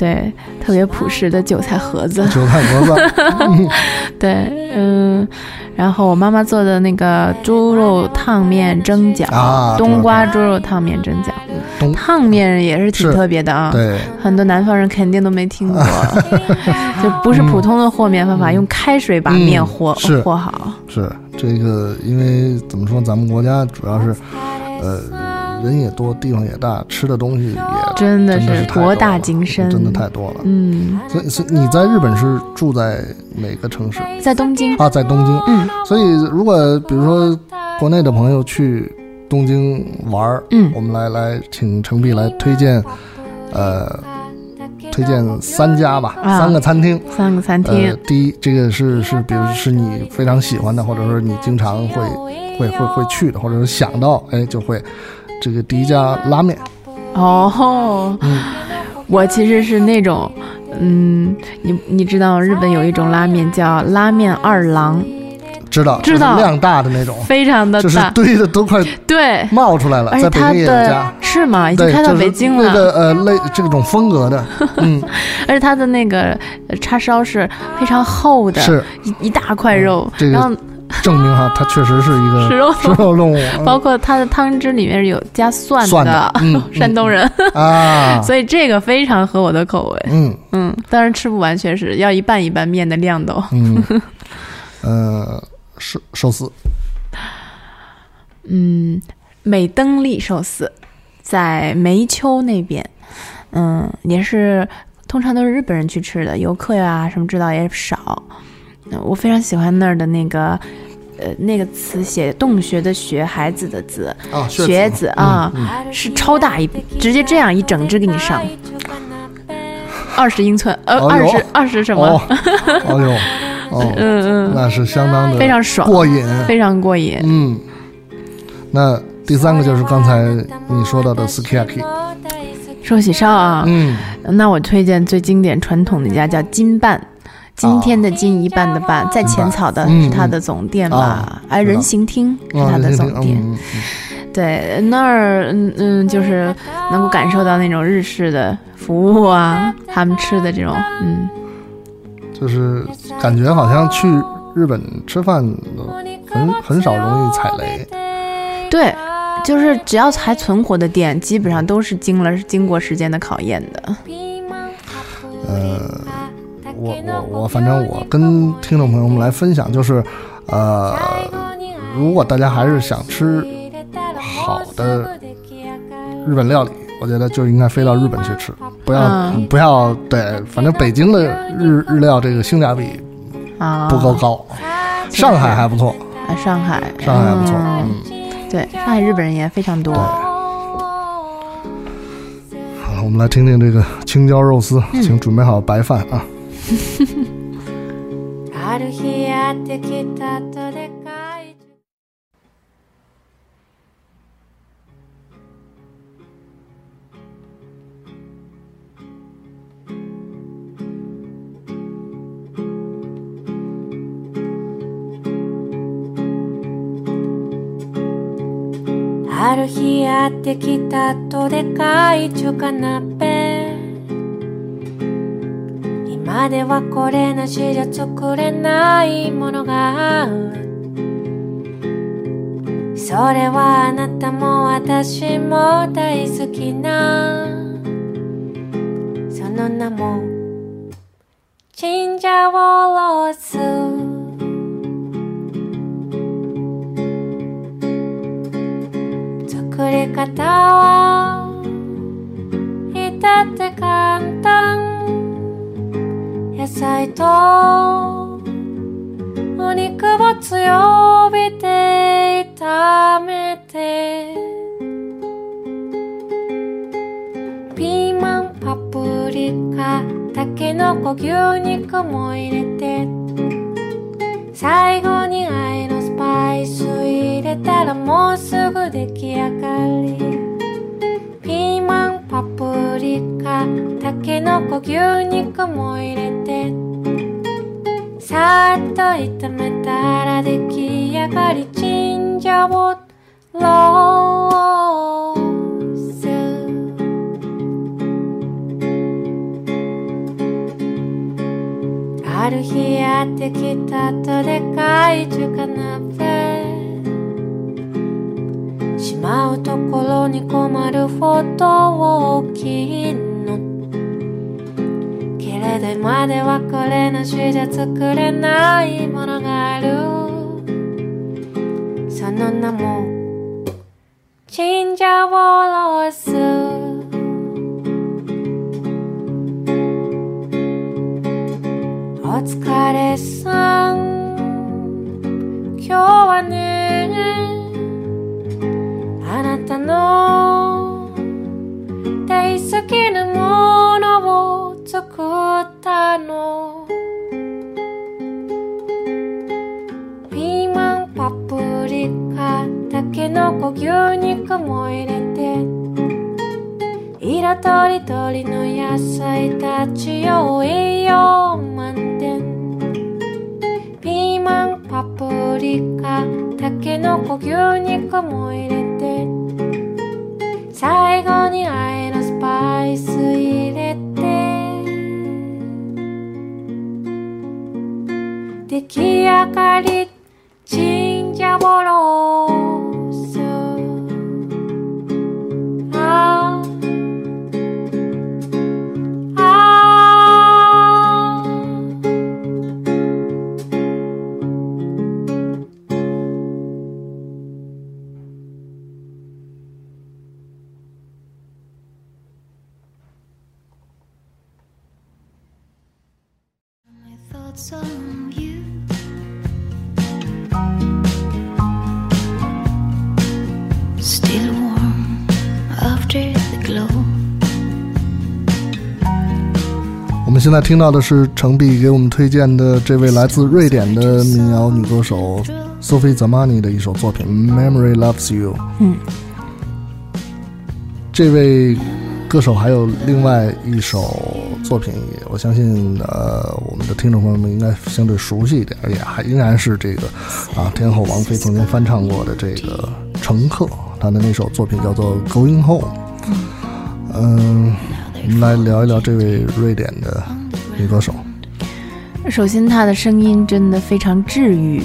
对，特别朴实的韭菜盒子，韭菜盒子，嗯 对，嗯，然后我妈妈做的那个猪肉烫面蒸饺，啊冬瓜猪肉烫面蒸饺，烫面也是挺特别的啊，对，很多南方人肯定都没听过，就不是普通的和面方法，用开水把面和、嗯和好，是这个，因为怎么说，咱们国家主要是，呃，人也多，地方也大，吃的东西也真的是博大精深，真的太多了。嗯，所以，所以你在日本是住在哪个城市在东京，啊？在东京。嗯所以，如果比如说国内的朋友去东京玩儿，嗯我们来来请程璧来推荐，呃，推荐三家吧，啊三个餐厅。三个餐呃厅，，第一，这个是是，比如是你非常喜欢的，或者说你经常会会会会去的，或者是想到，哎，就会这个第一家拉面，哦，嗯。我其实是那种，嗯，你你知道日本有一种拉面叫拉面二郎，知道知道。量大的那种，非常的就是大，堆的都快对，冒出来了，而且它在北京也有家。是吗？已经，开到北京了，那个呃类这种风格的，嗯，而且它的那个呃叉烧是非常厚的，是。一一大块肉，这个然后证明哈，它确实是一个食 肉食肉动物，嗯。包括它的汤汁里面有加蒜蒜的 嗯。山东人，啊，所以这个非常合我的口味。嗯。嗯，当然吃不完，确实要一半一半面的量都。嗯，呃，寿寿司，嗯，美登利寿司在梅丘那边，嗯，也是通常都是日本人去吃的，游客呀什么知道也少。嗯我非常喜欢那儿的那个。呃，那个词写洞穴的穴，孩子的子，啊，学子啊，嗯是超大一，直接这样一整只给你上，二十英寸，呃，二十二十什么？哦，哦 呦，哦，嗯嗯，那是相当的非常爽，过瘾，非常过瘾。嗯，那第三个就是刚才你说到的 sukiyaki，寿喜烧啊，嗯，那我推荐最经典传统的一家叫金半。今天的金一半的半，在浅草的嗯是它的总店吧啊？哎，人行厅是啊它的总店。嗯嗯对，那儿嗯嗯，就是能够感受到那种日式的服务啊，他们吃的这种嗯，就是感觉好像去日本吃饭很很少容易踩雷，对，就是只要还存活的店，基本上都是经了经过时间的考验的。呃，我我我反正我跟听众朋友们来分享，就是呃，如果大家还是想吃好的日本料理，我觉得就应该飞到日本去吃，不要、嗯不要对，反正北京的日日料这个性价比啊，不够高，上海还不错，啊，上海，上海还不错，嗯嗯，对，上海日本人也非常多对。。好，我们来听听这个青椒肉丝，嗯请准备好白饭啊。ある日やってきたとでかいある日やってきたとでかい中華鍋今ではこれなしじゃ作れないものがある。それはあなたも私も大好きな。その名もチンジャオロース。作り方は至って簡単野菜とお肉を強火で炒めて。ピーマンパプリカたけのこ牛肉も入れて。最後に愛のスパイス入れたらもうすぐ出来上がり。たけのこ牛肉も入れて。さっと炒めたら出来上がり。チンジャオロース。ある日やってきたとでかい中華鍋。しまうところに困るほど大きいのけれど今ではこれなしじゃ作れないものがある。その名もチンジャオロース。お疲れさん。今日はねあなたの大好きなもの。作ったの。ピーマンパプリカたけのこ牛肉も入れて色とりどりの野菜たちを栄養満点。ピーマンパプリカたけのこ牛肉も入れて最後に愛のスパイス入れて出来上がりチンジャオロー Still warm after the glow. 我们现在听到的是程璧给我们推荐的这位来自瑞典的民谣女歌手 Sophie Zamani 的一首作品《Memory Loves You》。嗯，这位歌手还有另外一首作品，也我相信呃我们的听众朋友们应该相对熟悉一点，也还仍然是这个啊天后王菲曾经翻唱过的这个《乘客》，她的那首作品叫做《Going Home》。嗯，我们来聊一聊这位瑞典的女歌手。首先她的声音真的非常治愈，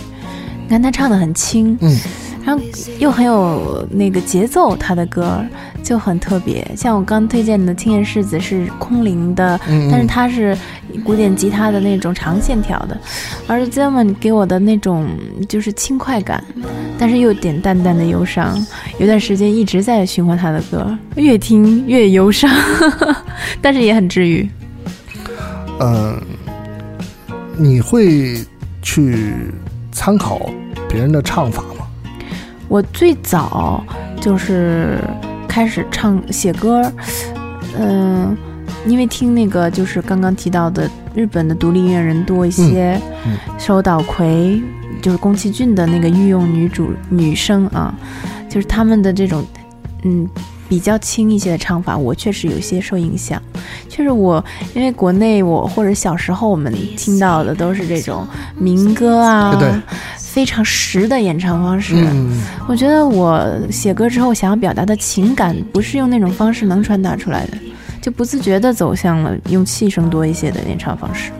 你看她唱的很轻，嗯，然后又很有那个节奏，他的歌就很特别。像我刚推荐的《青叶世子》是空灵的，嗯嗯但是它是古典吉他的那种长线条的，而 Zelman 给我的那种就是轻快感，但是又有点淡淡的忧伤。有段时间一直在循环他的歌，越听越忧伤，但是也很治愈。嗯，你会去参考别人的唱法吗？我最早就是开始唱写歌，嗯、因为听那个就是刚刚提到的日本的独立音乐人多一些，嗯嗯手岛葵就是宫崎骏的那个御用女主女生啊，就是他们的这种嗯比较轻一些的唱法，我确实有些受影响。确实我因为国内我或者小时候我们听到的都是这种民歌啊，对非常实的演唱方式。嗯，我觉得我写歌之后想要表达的情感，不是用那种方式能传达出来的，就不自觉地走向了用气声多一些的演唱方式。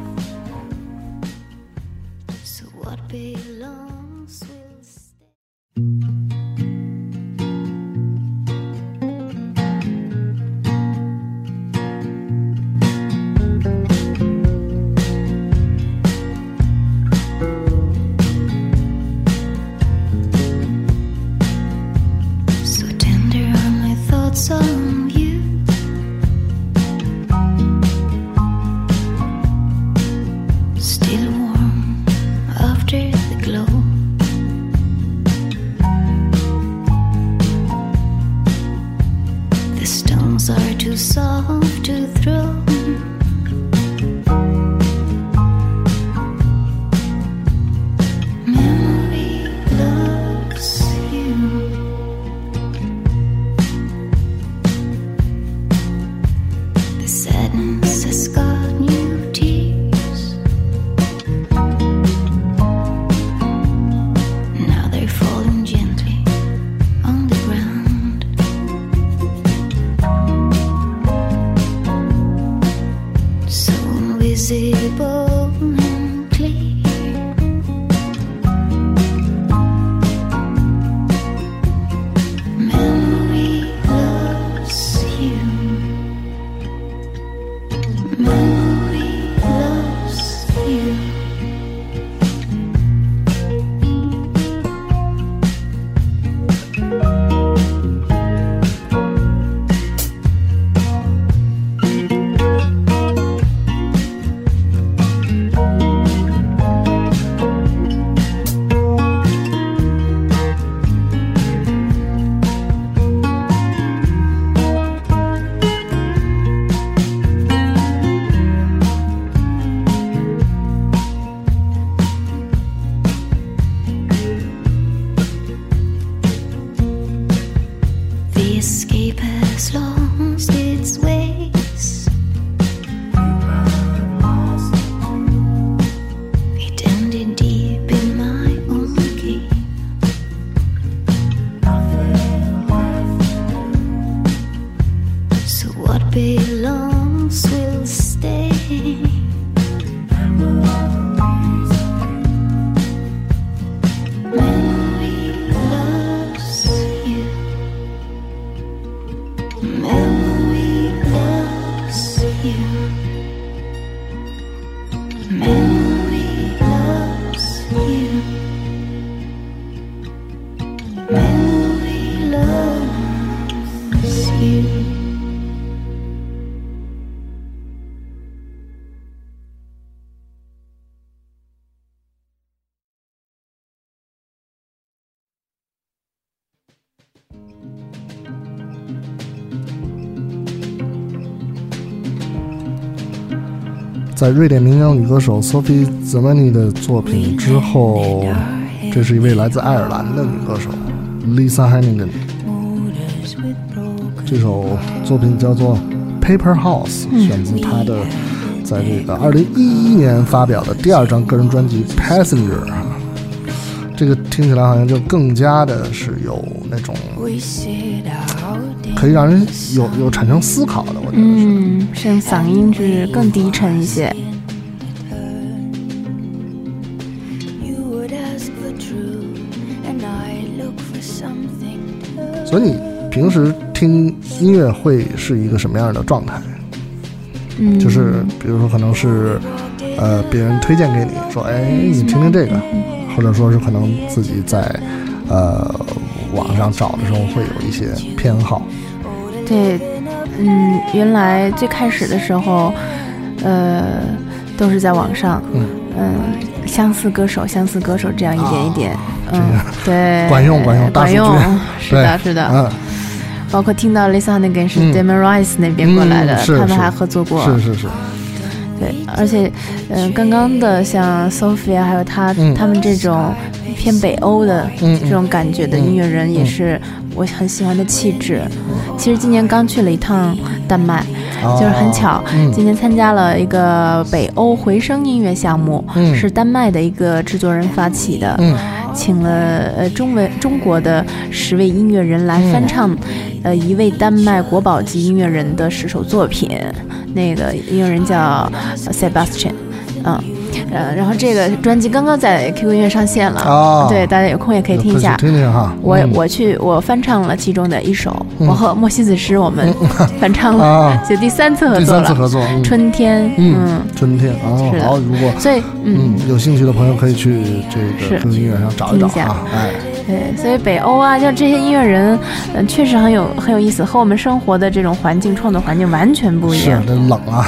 在瑞典民谣女歌手 Sophie Zemani 的作品之后，这是一位来自爱尔兰的女歌手 Lisa Hannigan。这首作品叫做《Paper House》，选自她的在这个2011年发表的第二张个人专辑《Passenger》啊。这个听起来好像就更加的是有那种可以让人有有产生思考的，我觉得是。嗯，声嗓音是更低沉一些。所以你平时听音乐会是一个什么样的状态？嗯，就是比如说可能是呃别人推荐给你说，哎，你听听这个，或者说是可能自己在呃网上找的时候会有一些偏好。对，嗯，原来最开始的时候，呃，都是在网上，嗯嗯，相似歌手，相似歌手这样一点一点，嗯，对，管用管用大管用，是的，是的，嗯，包括听到 Lisa 那个是嗯 Damon Rice 那边过来的，他们还合作过，是是是，对，而且，嗯、刚刚的像 Sophia 还有他、嗯他们这种偏北欧的嗯这种感觉的音乐人，也是我很喜欢的气质。其实今年刚去了一趟丹麦，就是很巧，嗯今年参加了一个北欧回声音乐项目，嗯是丹麦的一个制作人发起的。嗯请了呃中文中国的十位音乐人来翻唱，呃一位丹麦国宝级音乐人的十首作品。那个音乐人叫 Sebastian，嗯。呃，然后这个专辑刚刚在 QQ 音乐上线了，哦对，大家有空也可以听一下。听听哈。我嗯我去我翻唱了其中的一首，嗯我和莫西子诗我们 翻唱了，啊，就第三次合作了。三次合作，嗯春天，嗯嗯，春天哦是，的好，如果所以嗯嗯有兴趣的朋友可以去这个音乐上找一找听一下啊，哎，对，所以北欧啊，像这些音乐人，嗯、确实很有很有意思，和我们生活的这种环境、创作环境完全不一样。是冷啊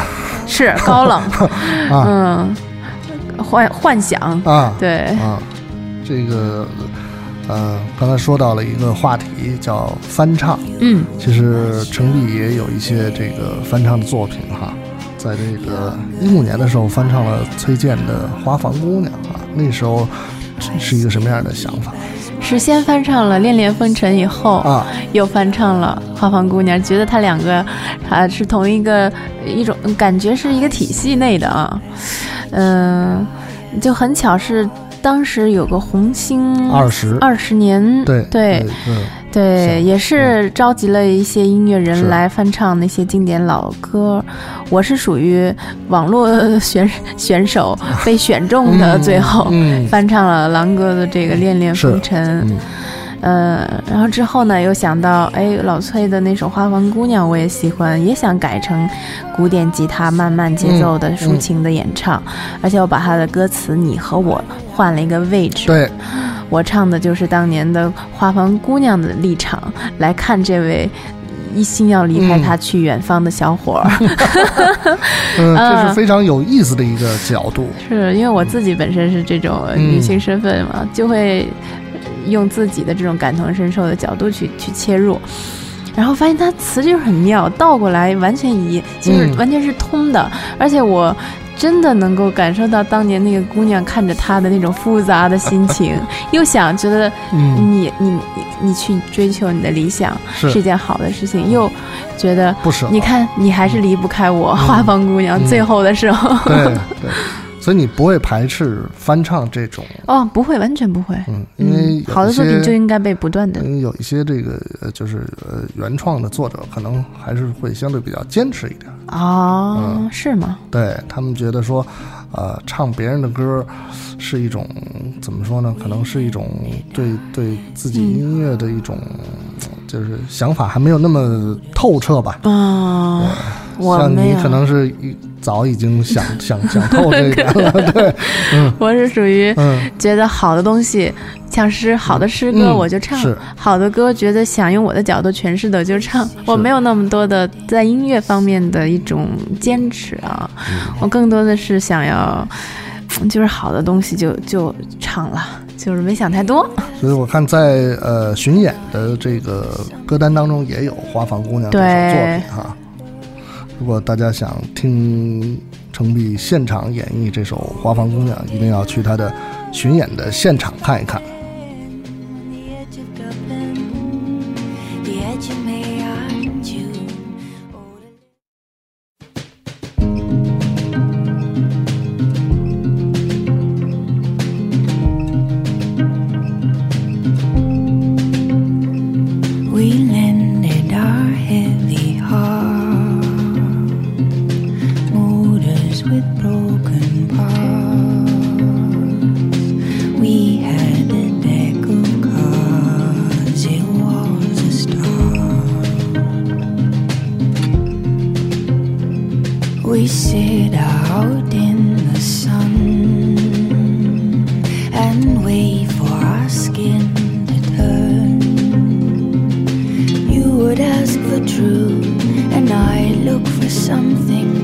是高冷，啊嗯，幻幻想，啊对，啊，这个呃，刚才说到了一个话题叫翻唱，嗯，其实程璧也有一些这个翻唱的作品哈，在这个一五年的时候翻唱了崔健的《花房姑娘》啊，那时候是一个什么样的想法是先翻唱了《恋恋风尘》以后，啊？又翻唱了《花房姑娘》，觉得他两个啊是同一个一种感觉是一个体系内的啊，嗯、就很巧是当时有个红星二十。二十年，对对是也是召集了一些音乐人来翻唱那些经典老歌。我是属于网络选选手 被选中的，嗯最后嗯翻唱了狼哥的这个《恋恋风尘》。嗯呃，然后之后呢，又想到，哎，老崔的那首《花房姑娘》我也喜欢，也想改成古典吉他慢慢节奏的嗯抒情的演唱，而且我把他的歌词“你和我”换了一个位置，对，我唱的就是当年的花房姑娘的立场来看这位一心要离开他去远方的小伙儿，嗯，这啊是非常有意思的一个角度。是因为我自己本身是这种嗯。女性身份嘛，就会用自己的这种感同身受的角度去去切入。然后发现他词就是很妙，倒过来完全一，就是嗯。完全是通的，而且我真的能够感受到当年那个姑娘看着他的那种复杂的心情，又想觉得嗯，你你你你去追求你的理想是。是一件好的事情，又觉得不舍。你看你还是离不开我，花房姑娘、嗯。最后的时候，对对，所以你不会排斥翻唱这种，哦，不会，完全不会。嗯，因为好的作品就应该被不断的因为有一些这个呃，就是呃原创的作者，可能还是会相对比较坚持一点。哦，嗯是吗？对他们觉得说，呃，唱别人的歌是一种怎么说呢？可能是一种对对自己嗯音乐的一种，就是想法还没有那么透彻吧。啊，我像你，可能是早已经想想想透这一点了，对，我是属于嗯，觉得好的东西，像诗好的诗歌嗯我就唱，是。好的歌觉得想用我的角度诠释的就唱，我没有那么多的在音乐方面的一种坚持啊，嗯。我更多的是想要，嗯就是好的东西就就唱了，就是没想太多。所以我看在呃巡演的这个歌单当中也有《花房姑娘》这首作品哈。如果大家想听程璧现场演绎这首《花房姑娘》，一定要去他的巡演的现场看一看。Something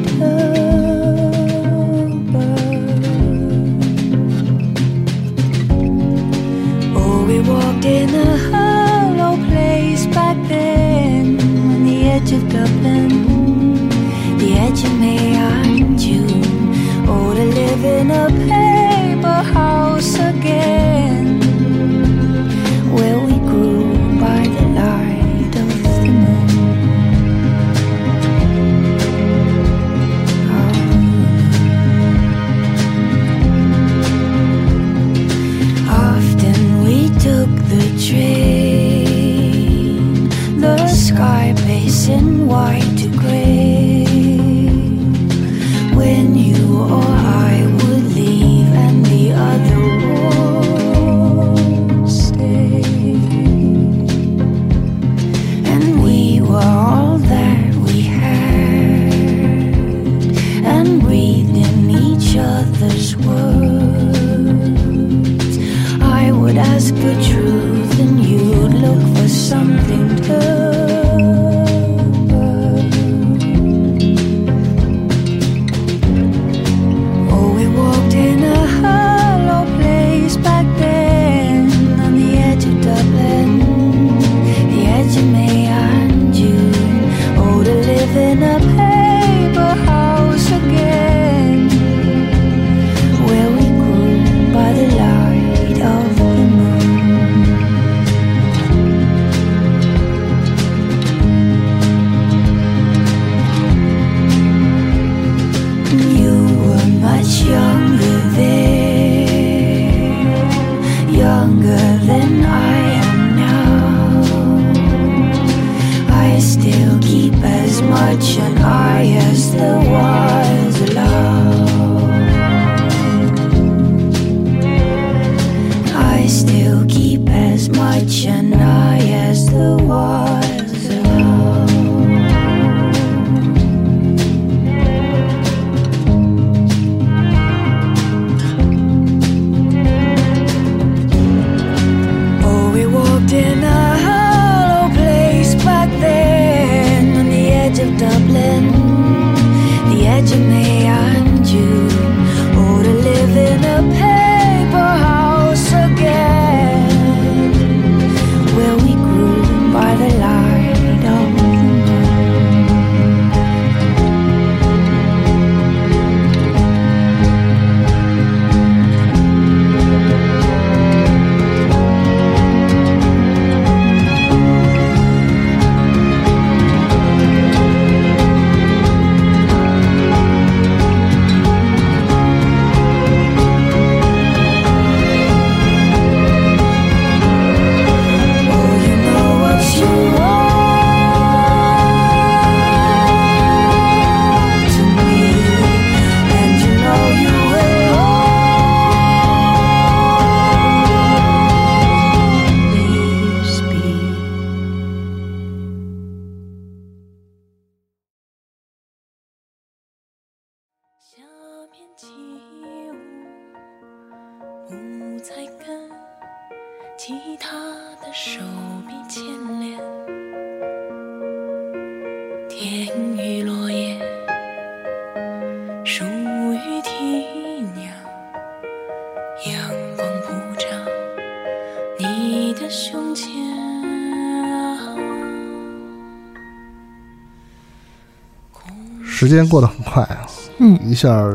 时间过得很快啊，嗯，一下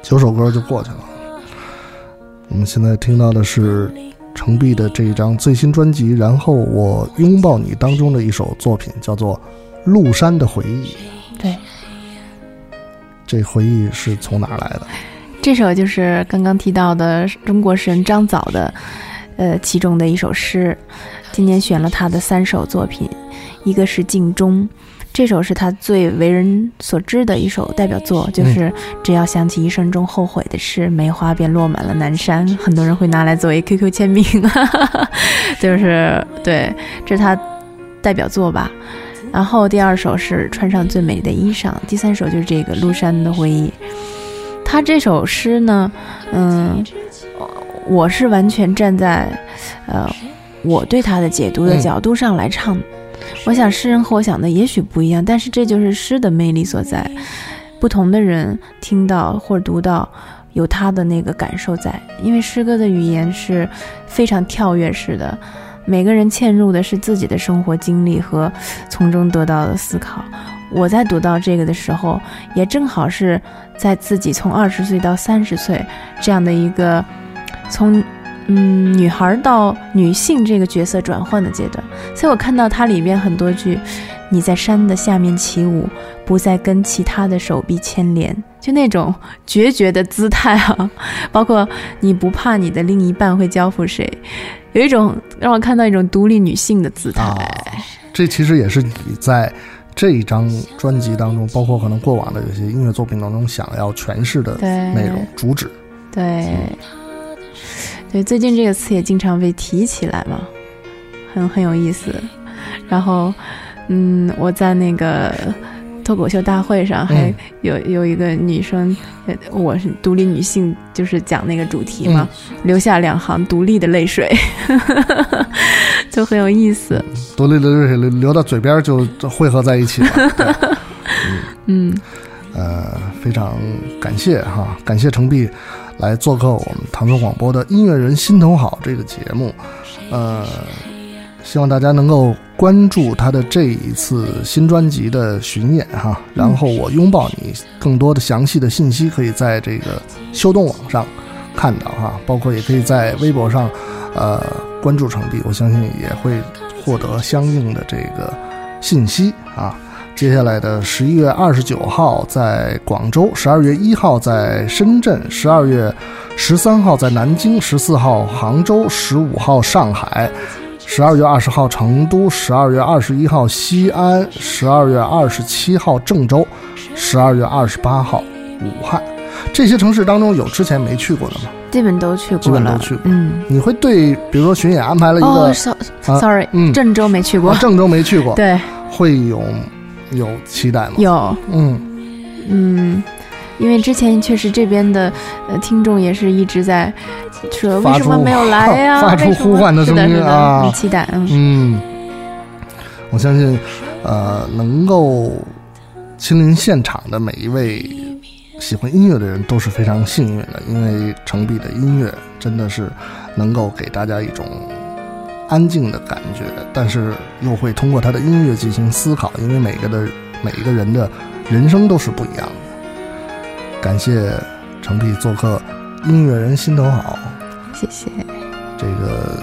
九首歌就过去了。我们现在听到的是程璧的这一张最新专辑《然后我拥抱你》当中的一首作品，叫做《麓山的回忆》。对，这回忆是从哪儿来的？这首就是刚刚提到的中国诗人张枣的，呃，其中的一首诗。今年选了他的三首作品，一个是《镜中》，这首是他最为人所知的一首代表作，就是只要想起一生中后悔的事，梅花便落满了南山。很多人会拿来作为 QQ 签名，就是对，这是他代表作吧。然后第二首是穿上最美的衣裳，第三首就是这个《麓山的回忆》。他这首诗呢，嗯，我是完全站在，呃，我对他的解读的嗯角度上来唱。我想诗人和我想的也许不一样，但是这就是诗的魅力所在。不同的人听到或者读到，有他的那个感受在，因为诗歌的语言是非常跳跃式的，每个人嵌入的是自己的生活经历和从中得到的思考。我在读到这个的时候，也正好是在自己从二十岁到三十岁这样的一个从嗯女孩到女性这个角色转换的阶段，所以我看到它里面很多句，你在山的下面起舞，不再跟其他的手臂牵连，就那种决绝的姿态啊，包括你不怕你的另一半会交付谁，有一种让我看到一种独立女性的姿态。啊，这其实也是你在这一张专辑当中，包括可能过往的有些音乐作品当中想要诠释的对。内容主旨。对，对，最近这个词也经常被提起来嘛，很很有意思。然后，嗯，我在那个脱口秀大会上还嗯有、有一个女生，呃我是独立女性，就是讲那个主题嘛，留下两行独立的泪水，就很有意思。独立的泪水流流到嘴边就就汇合在一起了。对，嗯，呃，非常感谢哈，感谢程璧来做客我们唐宋广播的《音乐人心头好》这个节目，呃，希望大家能够关注他的这一次新专辑的巡演哈，然后我拥抱你，更多的详细的信息可以在这个秀动网上看到哈，包括也可以在微博上呃关注程璧，我相信也会获得相应的这个信息啊。接下来的十一月二十九号在广州，十二月一号在深圳，十二月十三号在南京，十四号杭州，十五号上海，十二月二十号成都，十二月二十一号西安，十二月二十七号郑州，十二月二十八号武汉。这些城市当中有之前没去过的吗？基本都去过了，基本都去过。嗯，你会对，比如说巡演安排了一个，哦，so 啊 sorry，、嗯。郑州没去过，啊郑州没去过，对，会有有期待吗？有，嗯。嗯，因为之前确实这边的呃听众也是一直在说为什么没有来呀、发出呼唤的声音啊。很期待，嗯，嗯，我相信，呃，能够亲临现场的每一位喜欢音乐的人都是非常幸运的，因为程璧的音乐真的是能够给大家一种安静的感觉，但是又会通过他的音乐进行思考，因为每个的每一个人的人生都是不一样的。感谢程璧做客《音乐人心头好》。谢谢，这个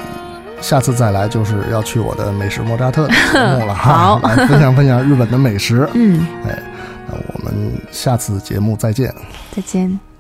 下次再来就是要去我的美食莫扎特的节目了哈，好来分享分享日本的美食。嗯，哎，那我们下次节目再见。再见。